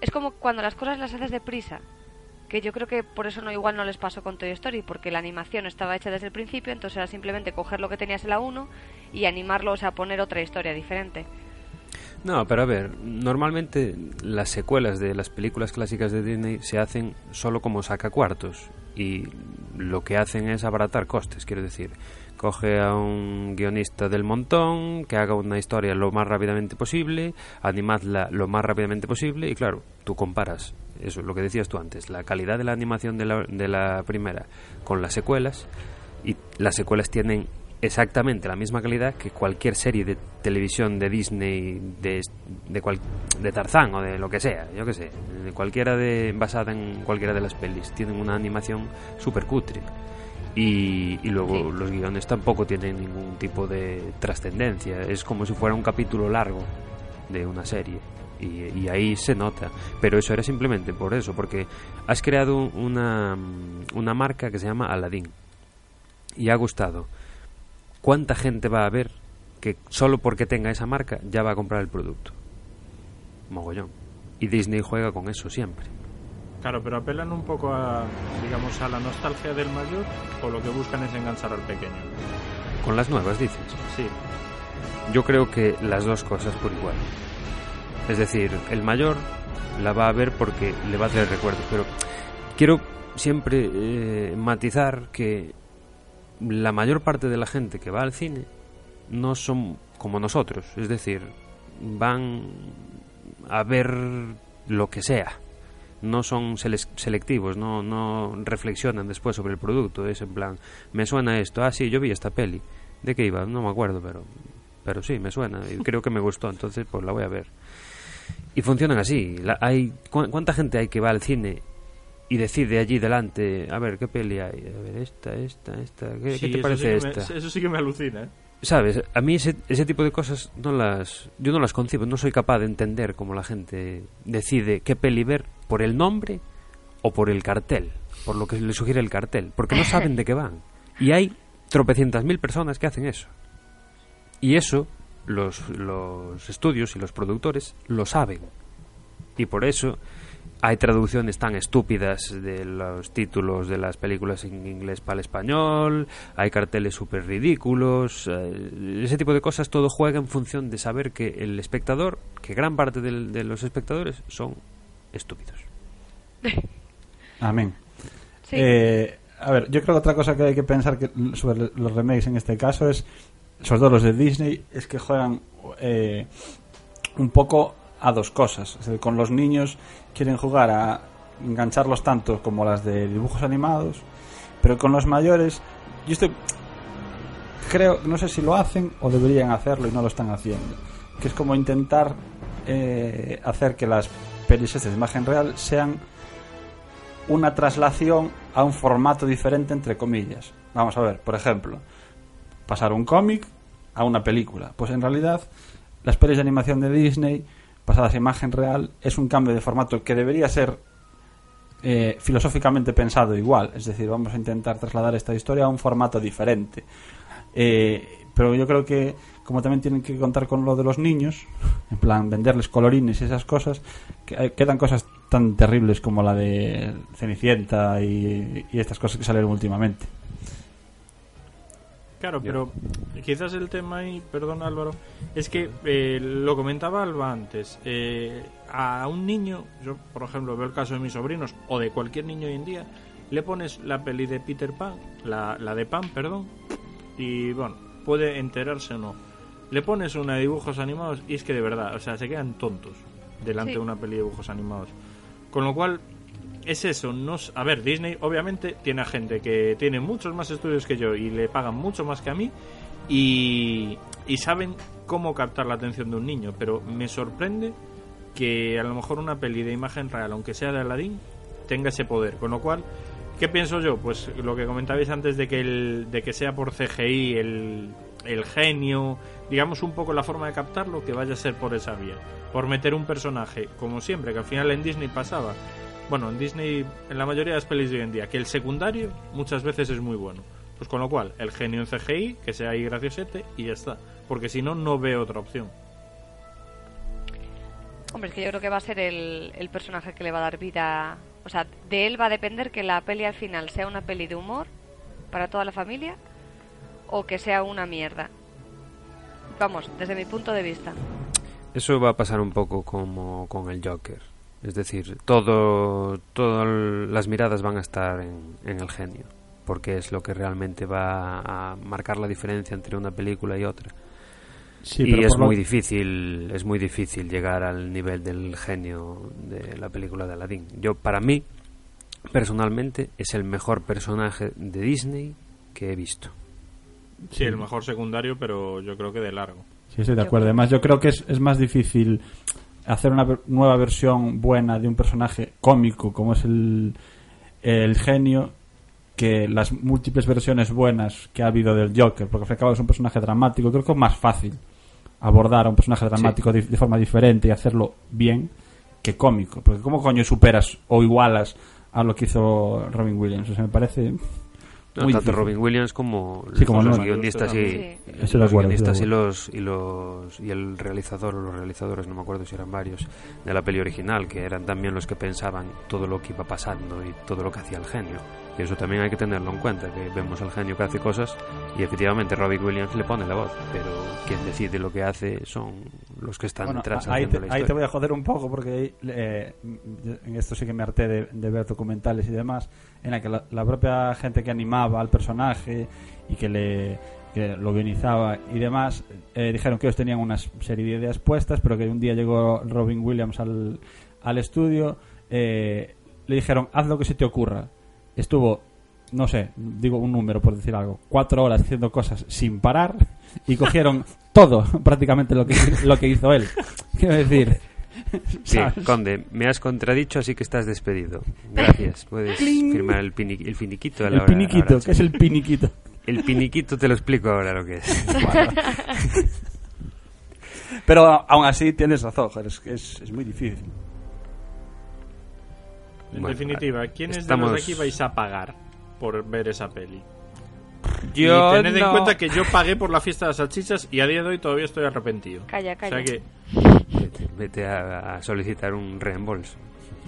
es como cuando las cosas las haces deprisa que yo creo que por eso no igual no les pasó con Toy Story porque la animación estaba hecha desde el principio entonces era simplemente coger lo que tenías en la 1 y animarlo o sea poner otra historia diferente. No, pero a ver, normalmente las secuelas de las películas clásicas de Disney se hacen solo como sacacuartos y lo que hacen es abaratar costes, quiero decir, coge a un guionista del montón que haga una historia lo más rápidamente posible, animadla lo más rápidamente posible y claro, tú comparas eso es lo que decías tú antes, la calidad de la animación de la, de la primera con las secuelas y las secuelas tienen exactamente la misma calidad que cualquier serie de televisión de Disney, de, de, de Tarzán o de lo que sea, yo que sé, de cualquiera de, basada en cualquiera de las pelis. Tienen una animación súper cutre. Y, y luego los guiones tampoco tienen ningún tipo de trascendencia. Es como si fuera un capítulo largo de una serie. Y, y, ahí se nota. Pero eso era simplemente por eso, porque has creado una, una marca que se llama Aladdin. Y ha gustado ¿cuánta gente va a ver que solo porque tenga esa marca ya va a comprar el producto? Mogollón. Y Disney juega con eso siempre. Claro, pero apelan un poco a, digamos, a la nostalgia del mayor o lo que buscan es enganchar al pequeño. Con las nuevas, dices. Sí, Yo creo que las dos cosas por igual. Es decir, el mayor la va a ver porque le va a traer recuerdos, pero quiero siempre eh, matizar que la mayor parte de la gente que va al cine no son como nosotros, es decir, van a ver lo que sea. No son sele- selectivos, no, no reflexionan después sobre el producto. Es en plan, me suena esto, ah, sí, yo vi esta peli. ¿De qué iba? No me acuerdo, pero, pero sí, me suena y creo que me gustó, entonces pues la voy a ver. Y funcionan así. La- hay, ¿cu- ¿Cuánta gente hay que va al cine y decide allí delante, a ver, qué peli hay? A ver, esta, esta, esta, ¿qué, qué Sí, te eso parece sí que me- esta? eso sí que me alucina, ¿eh? ¿Sabes? A mí ese, ese tipo de cosas no las, yo no las concibo, no soy capaz de entender cómo la gente decide qué peli ver por el nombre o por el cartel, por lo que le sugiere el cartel, porque no saben de qué van. Y hay tropecientas mil personas que hacen eso. Y eso los, los estudios y los productores lo saben. Y por eso hay traducciones tan estúpidas de los títulos de las películas en inglés para el español, hay carteles súper ridículos, eh, ese tipo de cosas todo juega en función de saber que el espectador, que gran parte de los espectadores son estúpidos. Amén. Sí. Eh, a ver, yo creo que otra cosa que hay que pensar que, sobre los remakes en este caso es, sobre todo los de Disney, es que juegan eh, un poco a dos cosas. Es decir, con los niños quieren jugar a engancharlos tanto como las de dibujos animados, pero con los mayores, yo estoy. Creo, no sé si lo hacen o deberían hacerlo y no lo están haciendo. Que es como intentar eh, hacer que las pelis de imagen real sean una traslación a un formato diferente, entre comillas. Vamos a ver, por ejemplo, pasar un cómic a una película. Pues en realidad, las pelis de animación de Disney, pasadas a imagen real, es un cambio de formato que debería ser eh, filosóficamente pensado igual. Es decir, vamos a intentar trasladar esta historia a un formato diferente. Eh, pero yo creo que, como también tienen que contar con lo de los niños, en plan venderles colorines y esas cosas, que, eh, quedan cosas tan terribles como la de Cenicienta y, y estas cosas que salieron últimamente. Claro, pero quizás el tema ahí, perdón Álvaro, es que eh, lo comentaba Alba antes. eh, a un niño, yo por ejemplo veo el caso de mis sobrinos o de cualquier niño hoy en día, le pones la peli de Peter Pan, la, la de Pan, perdón, y bueno, puede enterarse o no. Le pones una de dibujos animados y es que de verdad, o sea, se quedan tontos delante Sí. de una peli de dibujos animados. Con lo cual, es eso. No, a ver, Disney obviamente tiene a gente que tiene muchos más estudios que yo y le pagan mucho más que a mí y, y saben cómo captar la atención de un niño, pero me sorprende que a lo mejor una peli de imagen real, aunque sea de Aladdin, tenga ese poder. Con lo cual, ¿qué pienso yo? Pues lo que comentabais antes de que, el, de que sea por CGI el, el genio, digamos un poco la forma de captarlo, que vaya a ser por esa vía. Por meter un personaje, como siempre, que al final en Disney pasaba. Bueno, en Disney, en la mayoría de las pelis de hoy en día, que el secundario muchas veces es muy bueno. Pues con lo cual, el genio en CGI, que sea ahí graciosete, y ya está. Porque si no, no veo otra opción. Hombre, es que yo creo que va a ser el, el personaje que le va a dar vida. O sea, de él va a depender que la peli al final sea una peli de humor para toda la familia o que sea una mierda. Vamos, desde mi punto de vista. Eso va a pasar un poco como con el Joker. Es decir, todo, todas las miradas van a estar en, en el genio, porque es lo que realmente va a marcar la diferencia entre una película y otra. Sí, y es lo- muy difícil, es muy difícil llegar al nivel del genio de la película de Aladdin. Yo, para mí, personalmente, es el mejor personaje de Disney que he visto. Sí, el mejor secundario, pero yo creo que de largo. Sí, estoy de acuerdo. Además, yo creo que es, es más difícil hacer una ver- nueva versión buena de un personaje cómico como es el, el genio que las múltiples versiones buenas que ha habido del Joker, porque al fin y al cabo es un personaje dramático. Creo que es más fácil abordar a un personaje dramático de, de forma diferente y hacerlo bien que cómico. Porque ¿cómo coño superas o igualas a lo que hizo Robin Williams? O sea, me parece No, tanto difícil. Robin Williams como, Sí, como los no. guionistas y, Sí. Los guionistas y los y los y el realizador o los realizadores no me acuerdo si eran varios de la peli original que eran también los que pensaban todo lo que iba pasando y todo lo que hacía el genio y eso también hay que tenerlo en cuenta que vemos al genio que hace cosas y efectivamente Robin Williams le pone la voz pero quien decide lo que hace son los que están Bueno, detrás ahí, te, ahí te voy a joder un poco porque eh, en esto sí que me harté de, de ver documentales y demás en la que la, la propia gente que animaba al personaje y que le que lo guionizaba y demás eh, dijeron que ellos tenían una serie de ideas puestas pero que un día llegó Robin Williams al, al estudio eh, le dijeron haz lo que se te ocurra estuvo no sé, digo un número por decir algo, cuatro horas haciendo cosas sin parar y cogieron todo prácticamente lo que, lo que hizo él. Quiero decir, Sí, ¿sabes? Conde, me has contradicho, así que estás despedido. Gracias. Puedes Cling. firmar el, pini- el finiquito. a la el hora- piniquito, ahora, que es el piniquito. El piniquito te lo explico ahora lo que es. Pero aún así tienes razón, es, es muy difícil. En Bueno, definitiva, ¿quiénes estamos- de los de aquí vais a pagar por ver esa peli? Yo y tened no. en cuenta que yo pagué por la fiesta de las salchichas y a día de hoy todavía estoy arrepentido. Calla, O calla. sea que Vete, vete a, a solicitar un reembolso.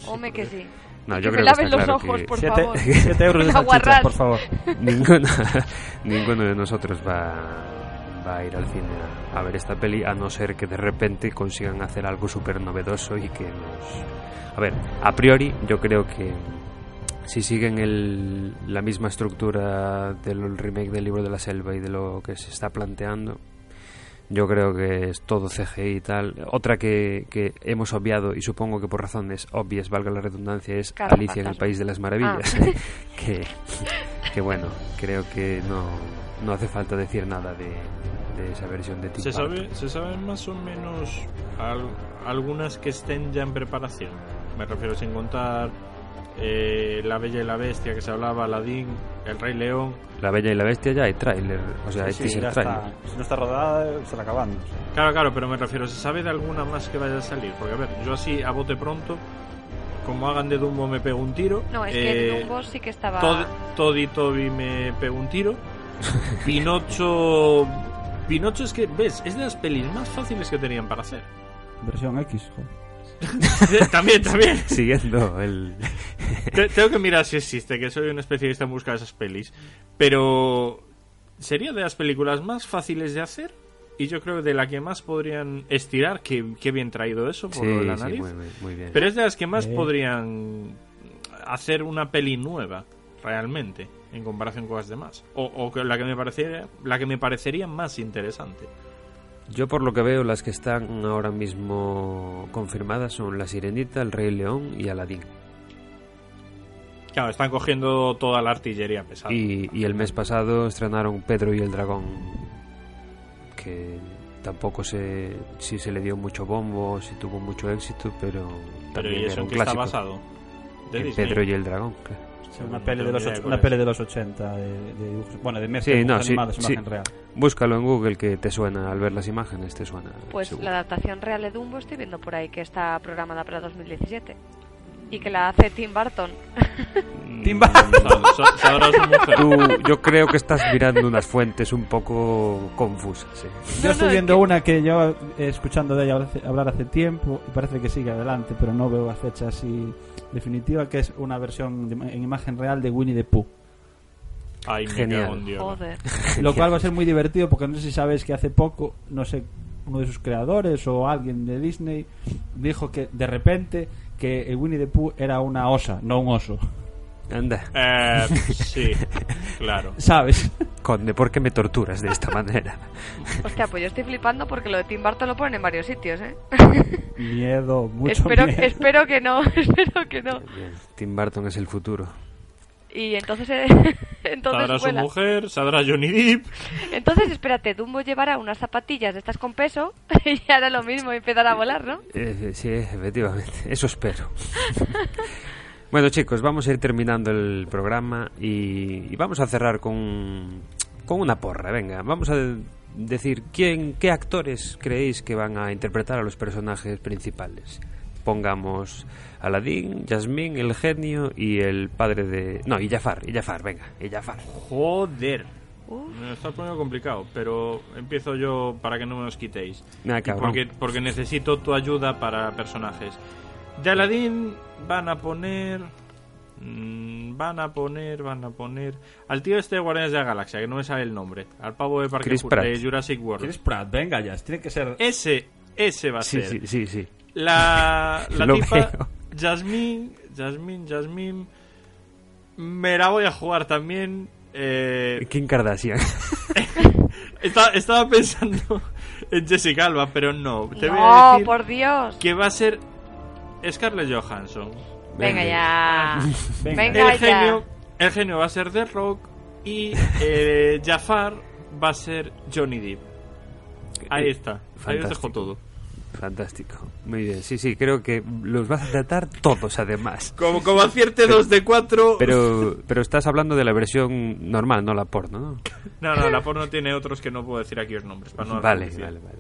Home que sí. No, yo que creo me que laven está los claro ojos, que por Siete, favor. siete euros de salchichas, por favor. ninguno, ninguno de nosotros va, va a ir al cine a, a ver esta peli, a no ser que de repente consigan hacer algo súper novedoso y que nos... A ver, a priori yo creo que si siguen el, la misma estructura del remake del libro de la selva y de lo que se está planteando, yo creo que es todo CGI y tal. Otra que, que hemos obviado, y supongo que por razones obvias, valga la redundancia, es Alicia en el. País de las Maravillas. que, que bueno, creo que no, no hace falta decir nada de, de esa versión de Tim se Burton. sabe, se sabe más o menos al- algunas que estén ya en preparación. Me refiero sin contar eh, La Bella y la Bestia que se hablaba, Aladdin, El Rey León. La Bella y la Bestia ya hay tráiler, o sea, Sí, ya tráiler. está. Si no está rodada, está acabando. Claro, claro, pero me refiero, ¿se sabe de alguna más que vaya a salir? Porque a ver, yo así a bote pronto, como hagan de Dumbo me pego un tiro. No, es que eh, en Dumbo sí que estaba... Todd, Todd y Toby me pego un tiro. Pinocho. Pinocho es que, ves, es de las pelis más fáciles que tenían para hacer. Versión X, joder. también, también. Siguiendo el... Te- Tengo que mirar si existe, que soy un especialista en busca de esas pelis. Pero sería de las películas más fáciles de hacer y yo creo de la que más podrían estirar, que, que bien traído eso por Sí, lo de la nariz. muy, muy- muy bien. Pero es de las que más Eh. podrían hacer una peli nueva, realmente, en comparación con las demás. O, la que me parecería, la que me parecería más interesante. Yo por lo que veo, las que están ahora mismo confirmadas son La Sirenita, El Rey León y Aladdin. Claro, están cogiendo toda la artillería pesada. Y, y el mes pasado estrenaron Pedro y el Dragón, que tampoco sé si se le dio mucho bombo, si tuvo mucho éxito, pero Pero también ¿y eso era en un qué está basado? De En Disney. Pedro y el Dragón, claro. Sí, una, peli de los, una peli de los 80, de, de dibujos- bueno, de mezcla Sí, no, sí, animados, sí. imagen real. Búscalo en Google que te suena, al ver las imágenes te suena. Pues seguro. la adaptación real de Dumbo estoy viendo por ahí que está programada para 2017. Y que la hace Tim Burton. Tim Burton. Tú- yo creo que estás mirando unas fuentes un poco confusas. Yo No, estoy no, es viendo que- una que yo eh, escuchando de ella hablar hace tiempo y parece que sigue adelante, pero no veo la fecha así definitiva, que es una versión de- en imagen real de Winnie the Pooh. Ay, Genial. Joder. Lo cual va a ser muy divertido porque no sé si sabes que hace poco, no sé, uno de sus creadores o alguien de Disney dijo que de repente que el Winnie the Pooh era una osa, no un oso. Anda, Eh, sí, claro. ¿Sabes? Conde, ¿por qué me torturas de esta manera? Hostia, pues yo estoy flipando porque lo de Tim Burton lo ponen en varios sitios, ¿eh? Miedo, mucho espero, miedo. espero que no, espero que no. Tim Burton es el futuro. Y entonces, eh, entonces, Saldrá su mujer, saldrá Johnny Depp. entonces espérate, Dumbo llevará unas zapatillas de estas con peso y hará lo mismo y empezará a volar, ¿no? Eh, sí, efectivamente, eso espero. bueno chicos, vamos a ir terminando el programa y, y vamos a cerrar con, con una porra, venga, vamos a decir quién, qué actores creéis que van a interpretar a los personajes principales. pongamos Aladín, Yasmín, el genio y el padre de... No, y Jafar, y Jafar, venga, y Jafar. Joder. Me lo estás poniendo complicado, pero empiezo yo para que no me los quitéis. Nah, porque, porque necesito tu ayuda para personajes. De Aladdin van a poner... mm, Van a poner, van a poner... Al tío este de Guardianes de la Galaxia, que no me sale el nombre. Al pavo de Parque de Jurassic World. Chris Pratt, venga ya, tiene que ser... Ese, ese va a Sí, ser. sí, sí, sí. La, la tipa veo. Jasmine, Jasmine, Jasmine. Me la voy a jugar también. Eh, Kim Kardashian. estaba, estaba pensando en Jessica Alba, pero no. Te voy a No, decir por Dios. que va a ser Scarlett Johansson. Venga ya. Venga. Venga el ya. genio, el genio va a ser The Rock y eh, Jafar va a ser Johnny Depp. Ahí está. Ahí os dejo todo. Fantástico. Muy bien. Sí, sí, creo que los vas a tratar todos, además. Como, como acierte dos de cuatro. Pero, pero estás hablando de la versión normal, no la porno, ¿no? No, no, la porno tiene otros que no puedo decir aquí los nombres. Para no vale, vale, vale, vale.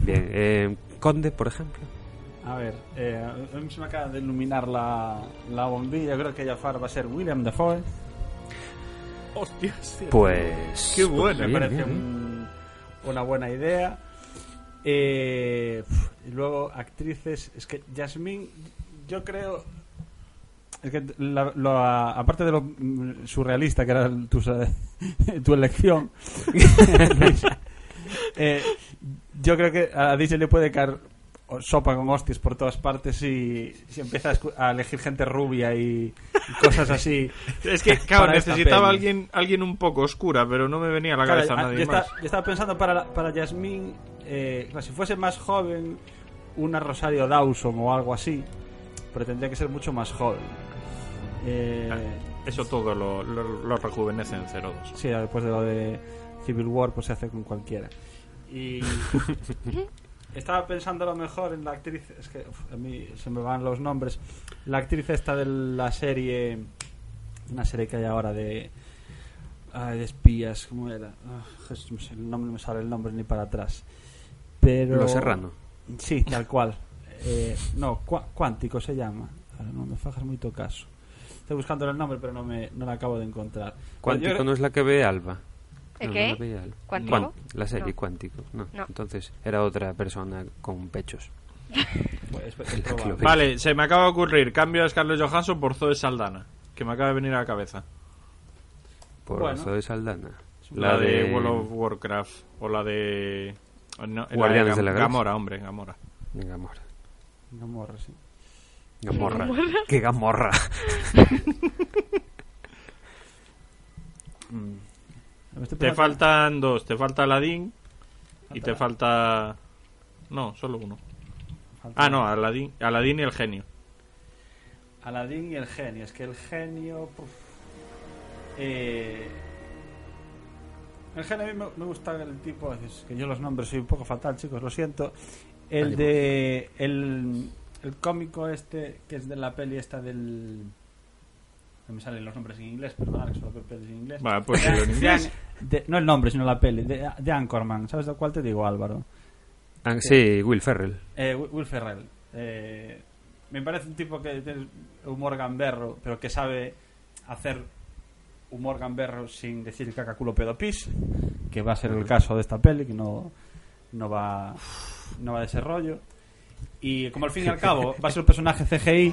Bien, eh, Conde, por ejemplo. A ver, eh, a mí se me acaba de iluminar la, la bombilla. Creo que Jafar va a ser William Dafoe. Hostias. Pues. Qué bueno, Me bien, parece bien, bien. un- una buena idea. Eh, y luego actrices. Es que Jasmine, yo creo. Es que la- lo- aparte de lo mm, surrealista que era tu, tu elección, eh, yo creo que a Disney le puede caer sopa con hostias por todas partes si, si empieza a, elegir gente rubia y, y cosas así. Es que, claro, necesitaba alguien, alguien un poco oscura, pero no me venía a la Claro, cabeza ah, nadie yo, más. estaba, yo estaba pensando para, la- para Yasmín, eh, si fuese más joven, una Rosario Dawson o algo así, pero tendría que ser mucho más joven. Eh, Eso todo lo, lo, lo rejuvenece en 02. sí, después de lo de Civil War, pues se hace con cualquiera. Y estaba pensando a lo mejor en la actriz, es que uf, a mí se me van los nombres, la actriz esta de la serie, una serie que hay ahora de, ay, de espías, ¿cómo era? Ah, Jesús, el nombre no me sale el nombre ni para atrás. Pero Lo Serrano. Sí, tal cual. Eh, no, Cuá- Cuántico se llama. Ahora no me fajas muy caso. Estoy buscando el nombre, pero no me no la acabo de encontrar. Cuántico Yo- no es la que ve Alba. ¿El No, qué? no la. ¿Cuántico? Cuán- la serie No. Cuántico. No. No. Entonces era otra persona con pechos. pues, es La probable. que lo ve. Vale, se me acaba de ocurrir cambio a Scarlett Johansson por Zoe Saldana, que me acaba de venir a la cabeza. Por Bueno. Zoe Saldana. La, de, World of Warcraft o la de o no, la Guardianes de la Galaxia. Gamora, hombre, Gamora. Gamorra. Gamorra, sí. Gamorra. ¡Qué gamorra! Estoy Te pensando- faltan dos, te falta Aladdin y te falta no, solo uno. falta Ah, no, Aladdin, Aladdin y el genio. Aladín y el genio. Es que el genio. Eh, el genio a mí me, me gusta el tipo. Es que yo los nombres soy un poco fatal, chicos, lo siento. El de. El, el cómico este, que es de la peli esta del. No me salen los nombres en inglés, perdona, que solo pelis en inglés. Vale, pues De- en inglés. de- no el nombre, sino la peli. De, de Anchorman. ¿Sabes de cuál te digo, Álvaro? Ah, sí, Will Ferrell. Eh, Will Ferrell. Eh, me parece un tipo que tiene humor gamberro, pero que sabe hacer humor gamberro sin decir caca culo pedo pis, que va a ser el caso de esta peli, que no, no va no va de ese rollo. Y como al fin y al cabo va a ser un personaje CGI,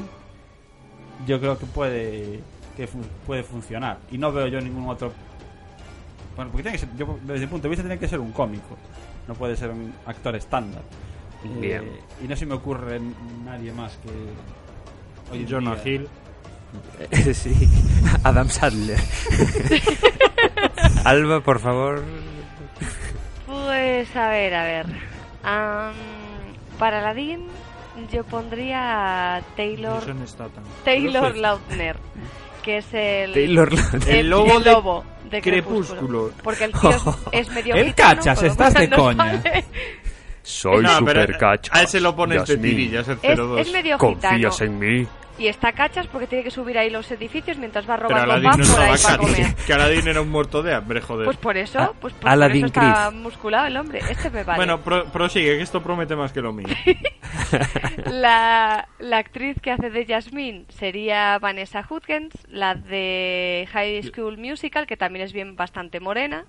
yo creo que puede que fu- puede funcionar. Y no veo yo ningún otro bueno, porque tiene que ser, yo, desde mi punto de vista tiene que ser un cómico, no puede ser un actor estándar. Eh, Bien. y no se me ocurre nadie más que hoy en Jonah día- Hill. sí. Adam Sadler. Alba, por favor. Pues a ver, a ver. Am, para Aladdin yo pondría a Taylor. Taylor Lautner, que es el Taylor Lautner. El lobo de lobo de Crepúsculo. Porque el tío es, es medio El gitano, cachas, estás de no coña. sale. Soy No, super cacho. A ese lo pones de Yasmín. tirillas, el Es, 02. es medio gitano. ¿Confías en mí? Y está cachas porque tiene que subir ahí los edificios mientras va robando pan no por ahí para comer. Que Aladdin era un muerto de hambre, joder. Pues por eso, A- pues, por Aladdin eso está musculado el hombre. Este me vale. Bueno, pro- prosigue, que esto promete más que lo mío. La, la actriz que hace de Jasmine sería Vanessa Hudgens, la de High School Musical, que también es bien bastante morena.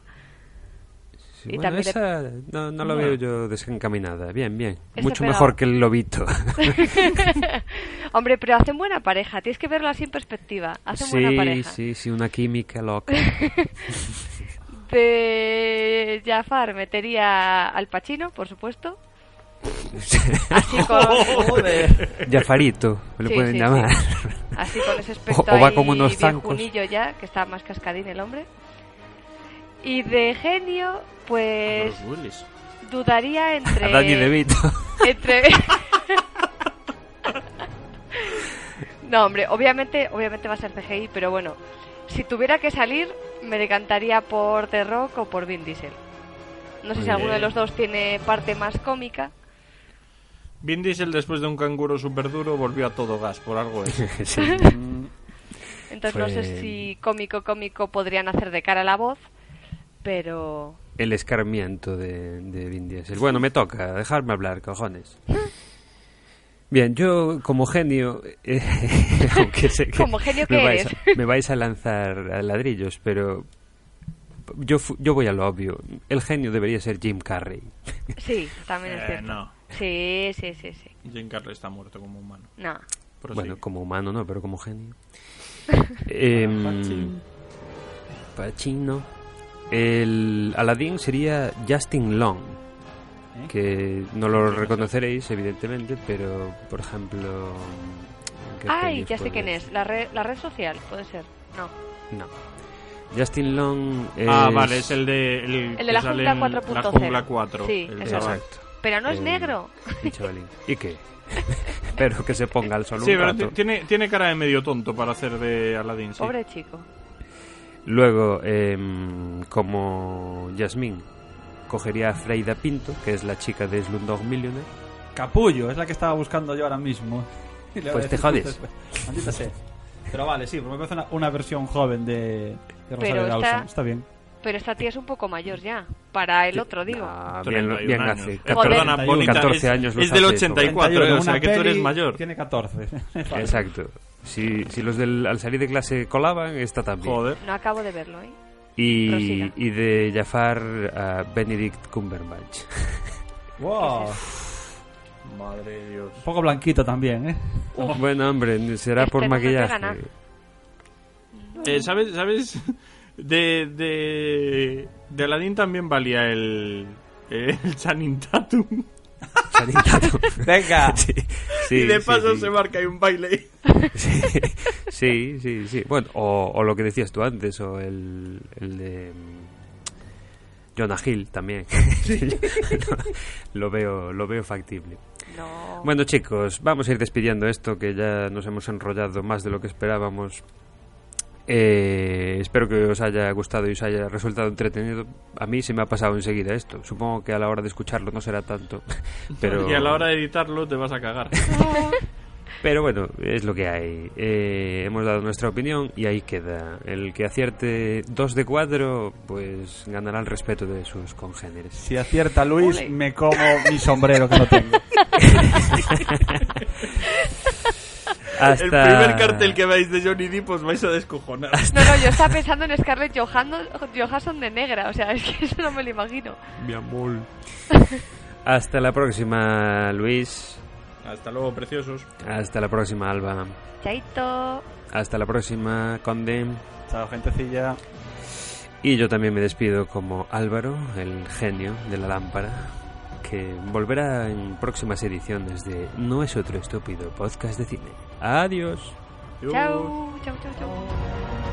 Sí, Y bueno, también le- esa no, no la veo yo desencaminada. Bien, bien. Ese Mucho mejor que el lobito. Hombre, pero hacen buena pareja, tienes que verlo así en perspectiva. Hacen buena sí, pareja. sí, sí, una química loca. De Jafar metería al Pacino, por supuesto. Así con, Jafarito, me lo Sí, pueden sí, llamar. así con ese aspecto O- o va ahí como unos zancos. ya, que está más cascadín el hombre. Y de genio, pues Bruce Willis. dudaría entre... A Danny DeVito. entre no hombre obviamente obviamente va a ser CGI pero bueno si tuviera que salir me decantaría por The Rock o por Vin Diesel no sé si alguno de los dos tiene parte más cómica Vin Diesel, después de un canguro súper duro, volvió a todo gas, por algo es. Sí. entonces no sé si cómico cómico podrían hacer de cara a la voz pero El escarmiento de, de Vin Diesel. Bueno, me toca, dejarme hablar, cojones. Bien, yo como genio, eh, aunque sé que Como genio me, que vais eres. a, me vais a lanzar a ladrillos, pero yo, fu- yo voy a lo obvio. El genio debería ser Jim Carrey. sí también es Eh, cierto no. sí sí sí sí Jim Carrey está muerto como humano. no Prosigue. Bueno, como humano no, pero como genio. Em, Pacino. El Aladdin sería Justin Long. ¿Eh? Que no lo reconoceréis, evidentemente, pero, por ejemplo... ¿qué ay ya sé quién es la red la red social puede ser no No. Justin Long es... Ah, vale, es el de, el, El de la en 4.0. La Jungla 4. Sí, el. Exacto. pero no es El- negro el. ¿Y qué? Espero que se ponga al sol Sí, un pero rato. ti- tiene, tiene cara de medio tonto para hacer de Aladdin, sí. pobre chico Luego, em, como Yasmín, cogería a Freida Pinto, que es la chica de Slumdog Millionaire. Capullo, es la que estaba buscando yo ahora mismo. Pues te jodes. pues, Maldita sea. Pero vale, sí, porque me parece una, una versión joven de, de Rosario Pero Dawson. está- Está bien. Pero esta tía es un poco mayor ya. Para el otro, digo. Ah, bien, 31 bien años. hace. Eh, 14, perdona, 31. bonita, 14 es, años los es del hace, 84, 31, eh, o una sea que tú eres mayor. Tiene 14. Exacto. Si, si los del al salir de clase colaban, esta también. Joder. No acabo de verlo, ¿eh? Y, y de Jafar a Benedict Cumberbatch. wow. Madre de Dios. Un poco blanquito también, ¿eh? Bueno, hombre, será Este por maquillaje. Eh, ¿Sabes? ¿Sabes? De, de, de Aladdin también valía el, el Channing Tatum. Venga. Sí, sí, y de paso sí. se marca ahí un baile. Sí, sí, sí, sí. Bueno, o, o lo que decías tú antes, o el, el de mm, Jonah Hill también. lo veo, lo veo factible. No. Bueno, chicos, vamos a ir despidiendo esto que ya nos hemos enrollado más de lo que esperábamos. Eh, espero que os haya gustado y os haya resultado entretenido. A mí se me ha pasado enseguida esto. Supongo que a la hora de escucharlo no será tanto, pero Y a la hora de editarlo te vas a cagar. pero bueno, es lo que hay. Eh, hemos dado nuestra opinión y ahí queda. El que acierte dos de cuadro, pues ganará el respeto de sus congéneres. Si acierta Luis, Ole. me como mi sombrero que no tengo. Hasta... El primer cartel que veáis de Johnny Depp os vais a descojonar. No, no, yo estaba pensando en Scarlett Johansson, Johansson de negra. O sea, es que eso no me lo imagino. Mi amor. Hasta la próxima, Luis. Hasta luego, preciosos. Hasta la próxima, Alba. Chaito. Hasta la próxima, Conde. Chao, gentecilla. Y yo también me despido como Álvaro, el genio de la lámpara, que volverá en próximas ediciones de No es otro estúpido podcast de cine. Adiós. Chao, chao, chao, chao.